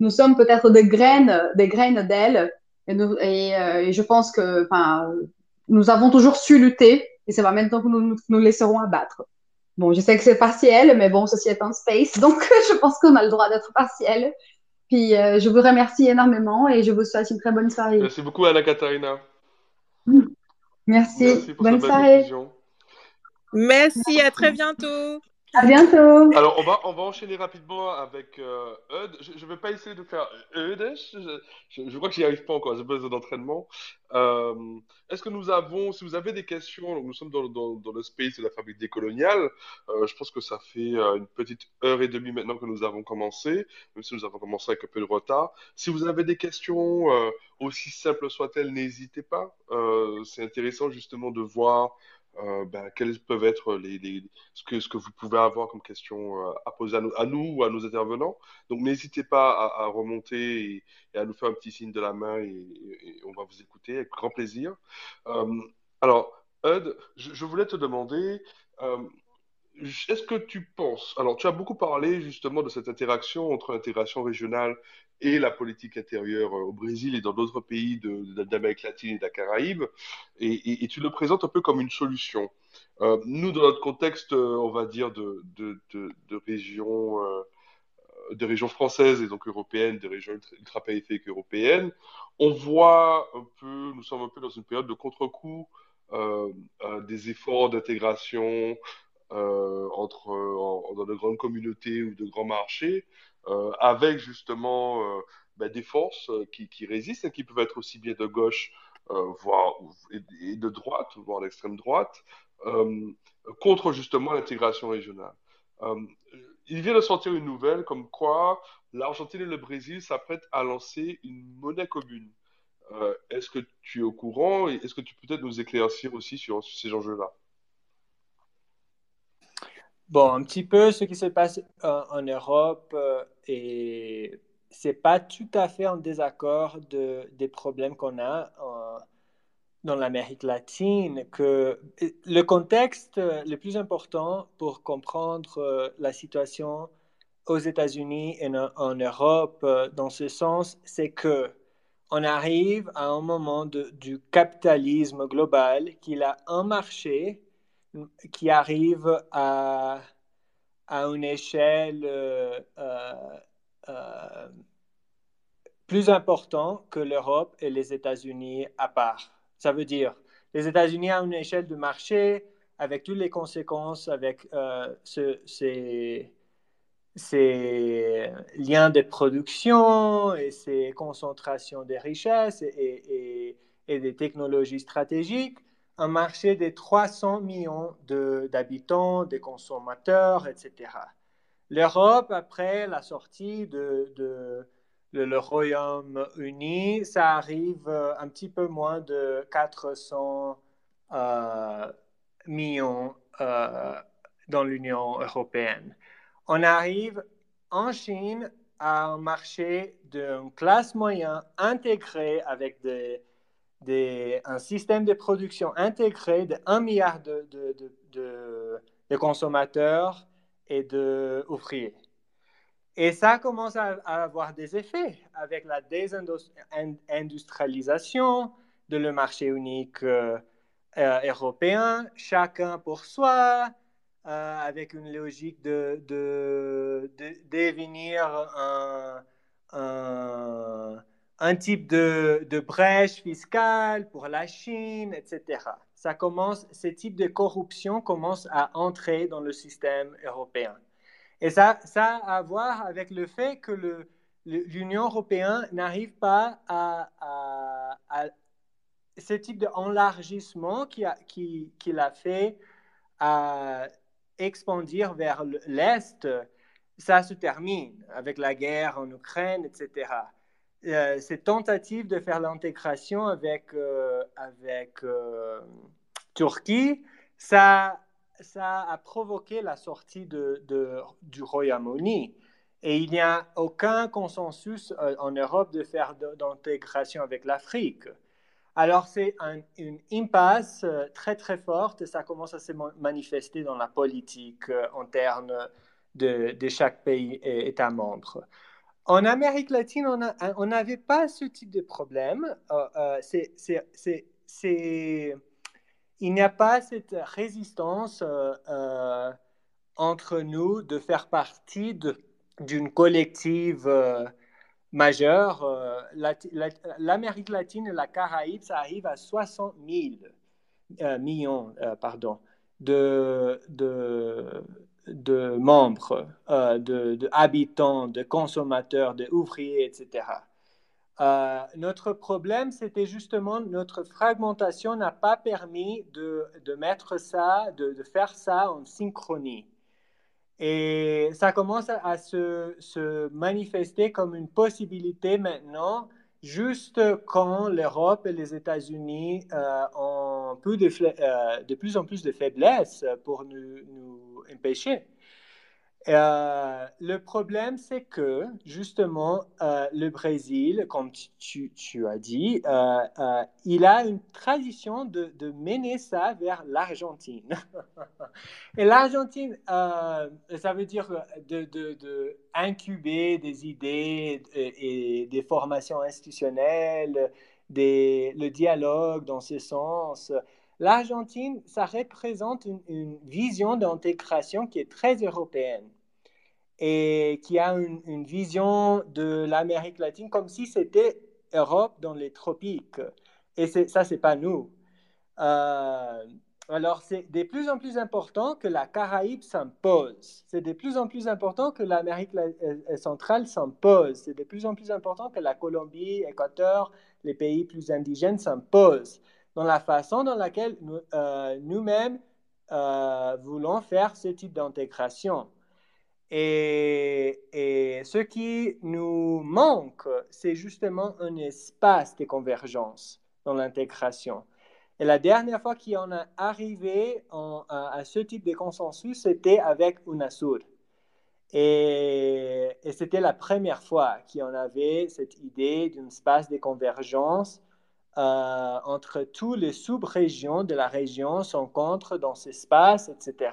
E: nous sommes peut-être des graines, des graines d'ailes. Et, et, euh, et, je pense que, enfin, nous avons toujours su lutter et c'est pas maintenant que nous nous laisserons abattre. Bon, je sais que c'est partiel, mais bon, ceci est un space, <laughs> donc je pense qu'on a le droit d'être partiel. Puis euh, je vous remercie énormément et je vous souhaite une très bonne soirée.
C: Merci beaucoup, Anna Katharina.
E: Merci. Merci bonne soirée.
D: Merci, à très bientôt.
E: À bientôt.
C: Alors, on va, on va enchaîner rapidement avec euh. Je ne vais pas essayer de faire Eud. Je, je, je, crois que j'y arrive pas encore. J'ai besoin d'entraînement. Euh, Est-ce que nous avons, si vous avez des questions, nous sommes dans, dans, le space de la fabrique décoloniale. Euh, je pense que ça fait euh, une petite heure et demie maintenant que nous avons commencé, même si nous avons commencé avec un peu de retard. Si vous avez des questions, aussi simples soient-elles, n'hésitez pas. C'est intéressant justement de voir euh, ben, quelles peuvent être les, les, ce, que, ce que vous pouvez avoir comme question euh, à poser à nous, ou à nos intervenants. Donc n'hésitez pas à, remonter et, à nous faire un petit signe de la main et, on va vous écouter avec grand plaisir. Euh, alors, je, je, voulais te demander, euh, est-ce que tu penses, alors tu as beaucoup parlé justement de cette interaction entre l'intégration régionale et la politique intérieure euh, au Brésil et dans d'autres pays d'Amérique latine et de la Caraïbe, et, tu le présentes un peu comme une solution. Euh, nous, dans notre contexte, euh, on va dire, de, de, de, régions françaises et donc européennes, des régions ultra-périphériques européennes, on voit un peu, nous sommes un peu dans une période de contre-coup des efforts d'intégration entre, dans de grandes communautés ou de grands marchés, avec justement ben, des forces qui, qui, résistent et qui peuvent être aussi bien de gauche, voire et, de droite, voire d'extrême droite, contre justement l'intégration régionale il vient de sortir une nouvelle comme quoi l'Argentine et le Brésil s'apprêtent à lancer une monnaie commune. Euh, est-ce que tu es au courant et est-ce que tu peux peut-être nous éclaircir aussi sur, ces enjeux-là?
F: Bon, un petit peu ce qui se passe euh, en Europe euh, et c'est pas tout à fait en désaccord de, des problèmes qu'on a dans l'Amérique latine que le contexte le plus important pour comprendre euh, la situation aux États-Unis et en Europe euh, dans ce sens, c'est que on arrive à un moment du capitalisme global qu'il a un marché qui arrive à, à une échelle euh, plus importante que l'Europe et les États-Unis à part. Ça veut dire les États-Unis à une échelle de marché avec toutes les conséquences, avec euh, ces, liens de production et ces concentrations des richesses et, des technologies stratégiques, un marché de 300 millions d'habitants, de, consommateurs, etc. L'Europe, après la sortie de le, Royaume-Uni, ça arrive euh, un petit peu moins de 400 euh, millions euh, dans l'Union européenne. On arrive en Chine à un marché d'une classe moyenne intégrée avec des, un système de production intégré de 1 milliard de, de, de, de consommateurs et d'ouvriers. Et ça commence à, avoir des effets avec la désindustrialisation de le marché unique euh, euh, européen, chacun pour soi, euh, avec une logique de, de, devenir un, un, type de, brèche fiscale pour la Chine, etc. Ça commence, ce type de corruption commence à entrer dans le système européen. Et ça, a à voir avec le fait que l'Union européenne n'arrive pas à, ce type d'enlargissement qu'il a, a fait à expandir vers l'Est, ça se termine avec la guerre en Ukraine, etc. Euh, ces tentatives de faire l'intégration avec, euh, avec euh, Turquie, ça ça a provoqué la sortie de, du Royaume-Uni. Et il n'y a aucun consensus en Europe de faire d'intégration avec l'Afrique. Alors c'est une impasse très très forte et ça commence à se manifester dans la politique interne de, de, chaque pays et État membre. En Amérique latine, on n'avait pas ce type de problème. c'est il n'y a pas cette résistance euh, euh, entre nous de faire partie d'une collective euh, majeure. L'Amérique latine et la Caraïbe, ça arrive à 60 000 millions pardon, de, de membres, de, de, habitants, de consommateurs, d'ouvriers, etc. Euh, notre problème, c'était justement notre fragmentation n'a pas permis de, de mettre ça, de, de, faire ça en synchronie. Et ça commence à, se, se, manifester comme une possibilité maintenant, juste quand l'Europe et les États-Unis euh, ont euh, de, plus en plus de faiblesses pour nous empêcher. Euh, le problème, c'est que justement, euh, le Brésil, comme tu, as dit, euh, il a une tradition de, mener ça vers l'Argentine. <laughs> et l'Argentine, ça veut dire de, incuber des idées et, des formations institutionnelles, le dialogue dans ce sens. L'Argentine, ça représente une, vision d'intégration qui est très européenne et qui a une, vision de l'Amérique latine comme si c'était Europe dans les tropiques. Et ça, c'est pas nous. Euh, alors, c'est de plus en plus important que la Caraïbe s'impose. C'est de plus en plus important que l'Amérique euh, centrale s'impose. C'est de plus en plus important que la Colombie, Équateur, les pays plus indigènes s'imposent dans la façon dans laquelle nous, euh, mêmes euh, voulons faire ce type d'intégration. Et, ce qui nous manque, c'est justement un espace de convergence dans l'intégration. Et la dernière fois qu'on a arrivé à, ce type de consensus, c'était avec UNASUR. Et, et c'était la première fois qu'on avait cette idée d'un espace de convergence euh, entre tous les sous-régions de la région se rencontrent dans ce espace, etc.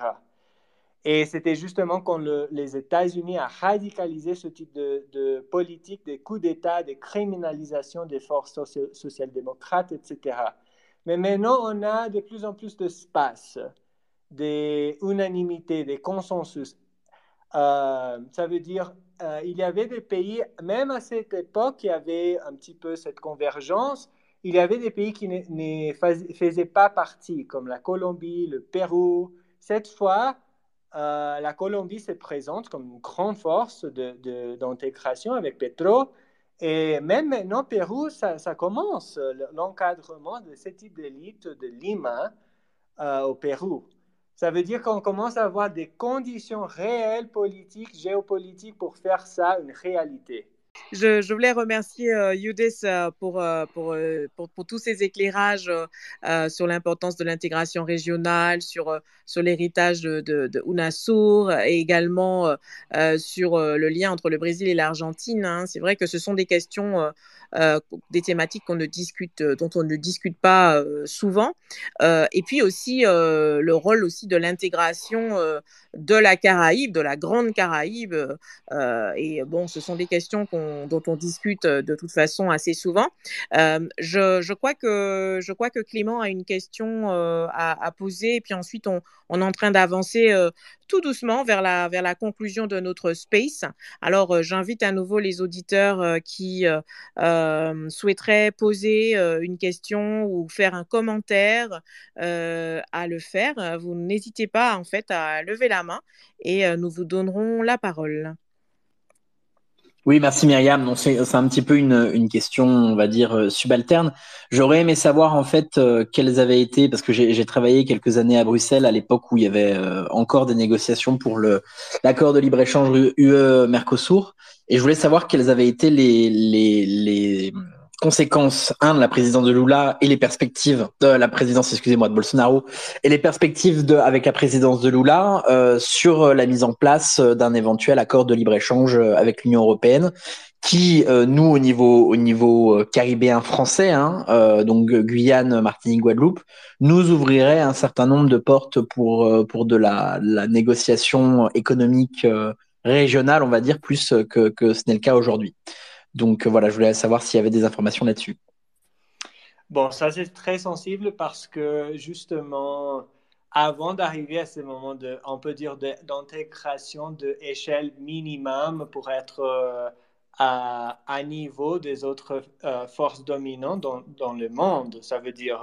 F: Et c'était justement quand les États-Unis a radicalisé ce type de, politique de coup d'État, de criminalisation des forces social-démocrates, etc. Mais maintenant, on a de plus en plus d'espace, d'unanimité, de consensus. Euh, ça veut dire euh, il y avait des pays, même à cette époque, qui avaient un petit peu cette convergence, il y avait des pays qui ne, faisaient pas partie, comme la Colombie, le Pérou. Cette fois, euh, la Colombie se présente comme une grande force d'intégration avec Petro. Et même maintenant, Pérou, ça, commence l'encadrement de ce type d'élite de Lima euh, au Pérou. Ça veut dire qu'on commence à avoir des conditions réelles politiques, géopolitiques pour faire ça une réalité.
D: Je, voulais remercier euh, euh pour, euh, euh, pour, pour, tous ces éclairages sur l'importance de l'intégration régionale, sur, sur l'héritage de, de, de, UNASUR et également sur le lien entre le Brésil et l'Argentine. Hein. C'est vrai que ce sont des questions euh, des thématiques qu'on ne discute, euh, dont on ne discute pas euh, souvent. et puis aussi le rôle aussi de l'intégration de la Caraïbe, de la Grande Caraïbe. et bon, ce sont des questions dont on discute de toute façon assez souvent. Je, crois que, je crois que Clément a une question à, poser et puis ensuite on est en train d'avancer tout doucement vers la, vers la conclusion de notre space. Alors, euh, j'invite à nouveau les auditeurs euh, qui euh, souhaiteraient poser une question ou faire un commentaire à le faire. Vous n'hésitez pas, en fait, à lever la main et nous vous donnerons la parole.
B: Oui, merci Myriam. C'est un petit peu une, une, question, on va dire, euh, subalterne. J'aurais aimé savoir en fait euh, quelles avaient été, parce que j'ai travaillé quelques années à Bruxelles à l'époque où il y avait euh, encore des négociations pour l'accord de libre-échange UE-Mercosur, et je voulais savoir quelles avaient été les, les, les conséquences, un, de la présidence de Lula et les perspectives de la présidence, excusez-moi, de Bolsonaro et les perspectives de, avec la présidence de Lula euh, sur la mise en place d'un éventuel accord de libre-échange avec l'Union européenne qui, euh, nous, au niveau, au niveau euh, caribéen français, hein, euh, donc Guyane, Martinique, Guadeloupe, nous ouvrirait un certain nombre de portes pour, pour de la, la négociation économique régionale, on va dire, plus que, que ce n'est le cas aujourd'hui. Donc euh, voilà, je voulais savoir s'il y avait des informations là-dessus.
F: Bon, ça c'est très sensible parce que justement, avant d'arriver à ce moment de, on peut dire, d'intégration de, échelle minimum pour être euh, à, niveau des autres euh, forces dominantes dans, le monde. Ça veut dire,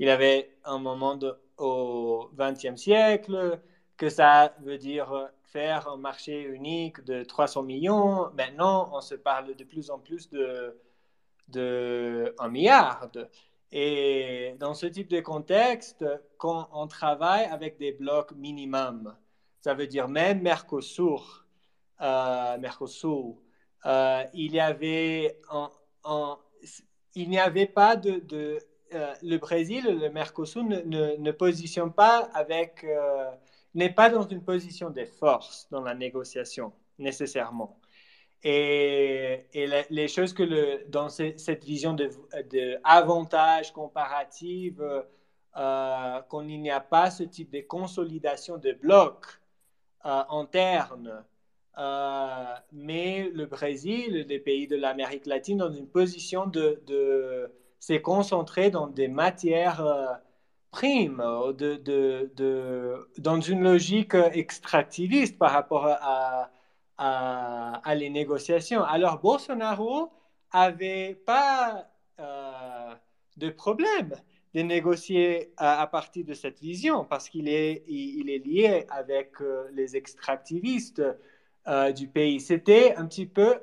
F: il y avait un moment au XXe siècle que ça veut dire un marché unique de 300 millions. Maintenant, on se parle de plus en plus de, de 1 milliard. Et dans ce type de contexte, quand on travaille avec des blocs minimums, ça veut dire même Mercosur, euh, Mercosur euh, il y avait il n'y avait pas de, euh, le Brésil, le Mercosur ne, ne, positionne pas avec n'est pas dans une position de force dans la négociation, nécessairement. Et, les choses que dans cette vision de, de comparatif, euh, qu'il n'y a pas ce type de consolidation de blocs euh, internes, euh, mais le Brésil, les pays de l'Amérique latine, dans une position de, de se concentrer dans des matières euh, de, dans une logique extractiviste par rapport à, à, les négociations. Alors Bolsonaro avait pas de problème de négocier à, partir de cette vision parce qu'il est, il, est lié avec euh, les extractivistes euh, du pays. C'était un petit peu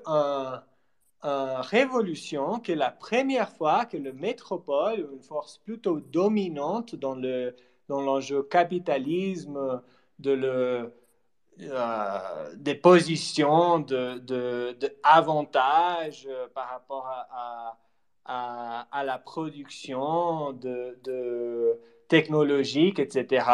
F: une révolution que la première fois que le métropole, une force plutôt dominante dans le dans l'enjeu capitalisme, de le, euh, des positions de, de, avantage par rapport à à, la production de, de technologiques, etc.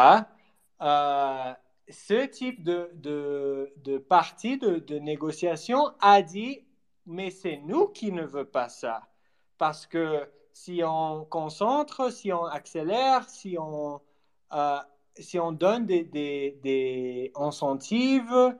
F: Euh, ce type de, de, de partie de, de, négociation a dit, mais c'est nous qui ne veut pas ça. Parce que si on concentre, si on accélère, si on, euh, si on donne des, des, des incentives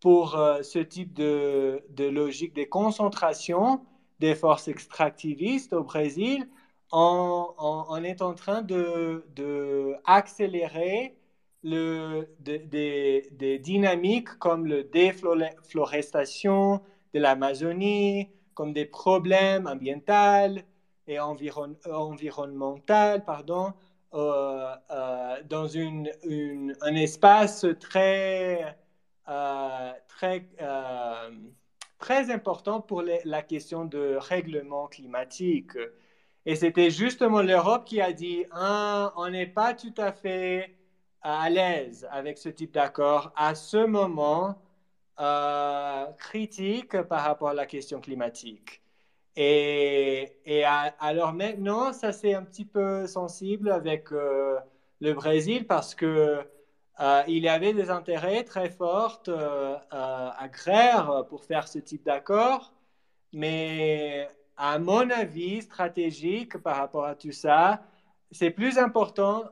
F: pour euh, ce type de, de logique de concentration, des forces extractivistes au Brésil, on, est en train de, de accélérer le, des dynamiques comme la déforestation de l'Amazonie, comme des problèmes ambientaux et environ, environnementaux, pardon, euh, euh, dans un espace très, euh, très très important pour la question de règlement climatique. Et c'était justement l'Europe qui a dit, ah, on n'est pas tout à fait à l'aise avec ce type d'accord à ce moment euh, critique par rapport à la question climatique. Et, et alors maintenant, ça c'est un petit peu sensible avec euh, le Brésil parce que euh, il y avait des intérêts très forts euh, agraires pour faire ce type d'accord, mais à mon avis, stratégique par rapport à tout ça, c'est plus important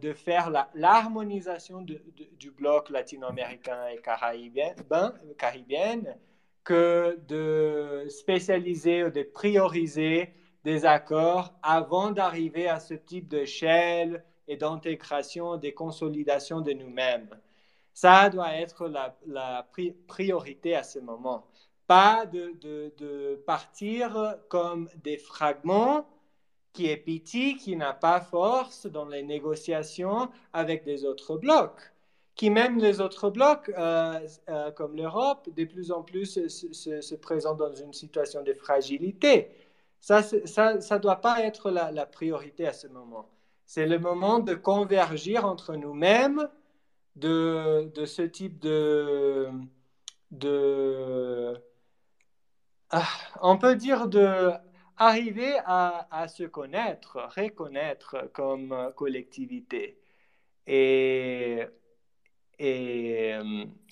F: de faire l'harmonisation du bloc latino-américain et caribien, ben, que de spécialiser ou de prioriser des accords avant d'arriver à ce type d'échelle et d'intégration, des consolidations de nous-mêmes. Ça doit être la, priorité à ce moment. Pas de, partir comme des fragments qui est petit, qui n'a pas force dans les négociations avec des autres blocs, qui même les autres blocs, euh, euh, comme l'Europe, de plus en plus se, se, présentent dans une situation de fragilité. Ça ne doit pas être la, la priorité à ce moment. C'est le moment de converger entre nous-mêmes de, de, ce type de... de ah, on peut dire de arriver à, se connaître, reconnaître comme collectivité. Et, et,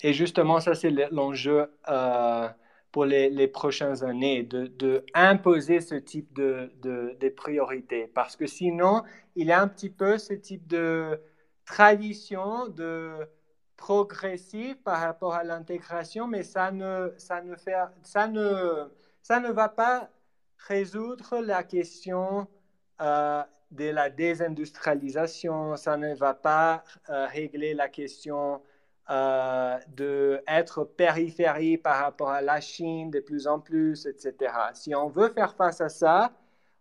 F: et justement, ça, c'est l'enjeu euh, pour les, prochaines années, de, de, ce type de, de, priorités. Parce que sinon, il y a un petit peu ce type de tradition de progressif par rapport à l'intégration, mais ça ne, ça, ne fait, ça, ne, ça ne va pas résoudre la question euh, de la désindustrialisation, ça ne va pas euh, régler la question euh, d'être périphérie par rapport à la Chine de plus en plus, etc. Si on veut faire face à ça,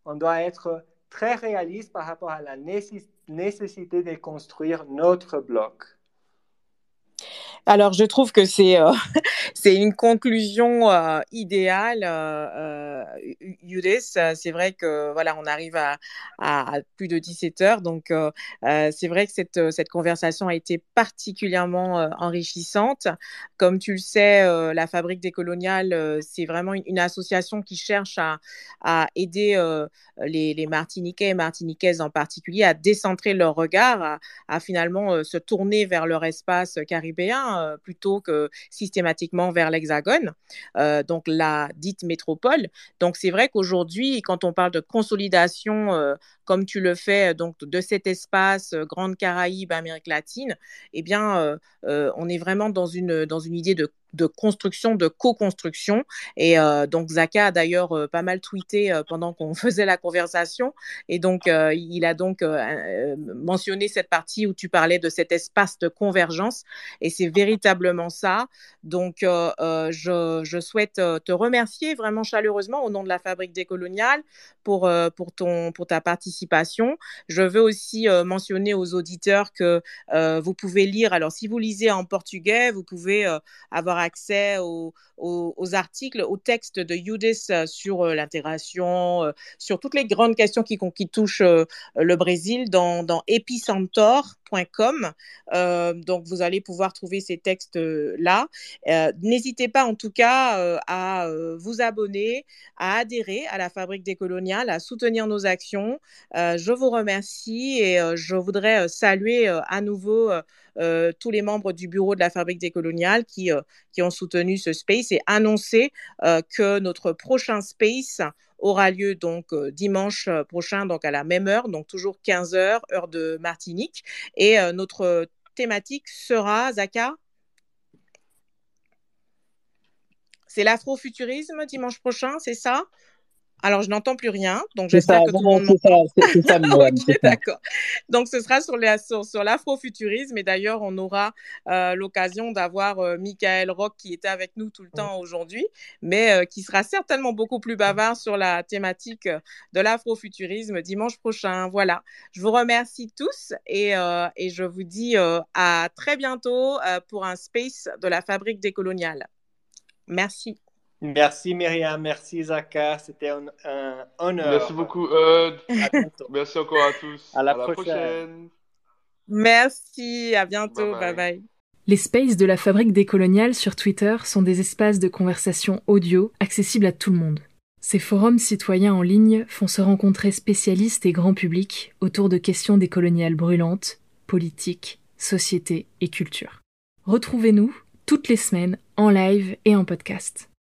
F: on doit être très réaliste par rapport à la nécessité de construire notre bloc.
D: Alors, je trouve que c'est euh, c'est une conclusion euh, idéale, euh, euh, C'est vrai que voilà, on arrive à, plus de 17 heures, donc euh, c'est vrai que cette, cette conversation a été particulièrement enrichissante. Comme tu le sais, la Fabrique décoloniale, c'est vraiment une, association qui cherche à, à aider les, les, Martiniquais et Martiniquaises en particulier à décentrer leur regard, à finalement se tourner vers leur espace caribéen plutôt que systématiquement vers l'Hexagone, euh, donc la dite métropole. Donc c'est vrai qu'aujourd'hui, quand on parle de consolidation, euh, comme tu le fais donc de cet espace euh, Grande Caraïbe, Amérique latine, eh bien, on est vraiment dans une dans une idée de de construction, de co-construction. Et euh, donc, Zaka a d'ailleurs euh, pas mal tweeté euh, pendant qu'on <laughs> faisait la conversation. Et donc, il a donc mentionné cette partie où tu parlais de cet espace de convergence. Et c'est véritablement ça. Donc, je, je, souhaite te remercier vraiment chaleureusement au nom de la Fabrique décoloniale pour, pour, ton, pour ta participation. Je veux aussi mentionner aux auditeurs que vous pouvez lire, alors si vous lisez en portugais, vous pouvez avoir accès aux, articles, aux textes de Yudis euh, sur euh, l'intégration, euh, sur toutes les grandes questions qui, qui touchent le Brésil dans, dans donc, vous allez pouvoir trouver ces textes-là. N'hésitez pas, en tout cas, à vous abonner, à adhérer à la Fabrique décoloniale, à soutenir nos actions. je vous remercie et je voudrais saluer à nouveau tous les membres du bureau de la Fabrique décoloniale qui, qui ont soutenu ce space et annoncer euh, que notre prochain space aura lieu donc euh, dimanche euh, prochain, donc à la même heure, donc toujours 15 heures, heure de Martinique. Et notre thématique sera, Zaka? C'est l'afrofuturisme dimanche prochain, c'est ça? Alors, je n'entends plus rien, donc j'espère que tout le monde m'entend. C'est ça, <laughs> okay, d'accord. Donc, ce sera sur, sur, l'afrofuturisme, et d'ailleurs, on aura euh, l'occasion d'avoir euh, Michael Rock qui était avec nous tout le temps aujourd'hui, mais euh, qui sera certainement beaucoup plus bavard sur la thématique de l'afrofuturisme dimanche prochain. Voilà. Je vous remercie tous et, et je vous dis à très bientôt pour un space de la fabrique décoloniale. Merci.
F: Merci Myriam, merci Zaka, c'était un, honneur.
C: Merci beaucoup Eud. merci encore à tous.
F: À la, prochaine.
D: Merci, à bientôt, bye bye.
G: Les spaces de la fabrique décoloniale sur Twitter sont des espaces de conversation audio accessibles à tout le monde. Ces forums citoyens en ligne font se rencontrer spécialistes et grand public autour de questions décoloniales brûlantes, politiques, société et culture. Retrouvez-nous toutes les semaines en live et en podcast.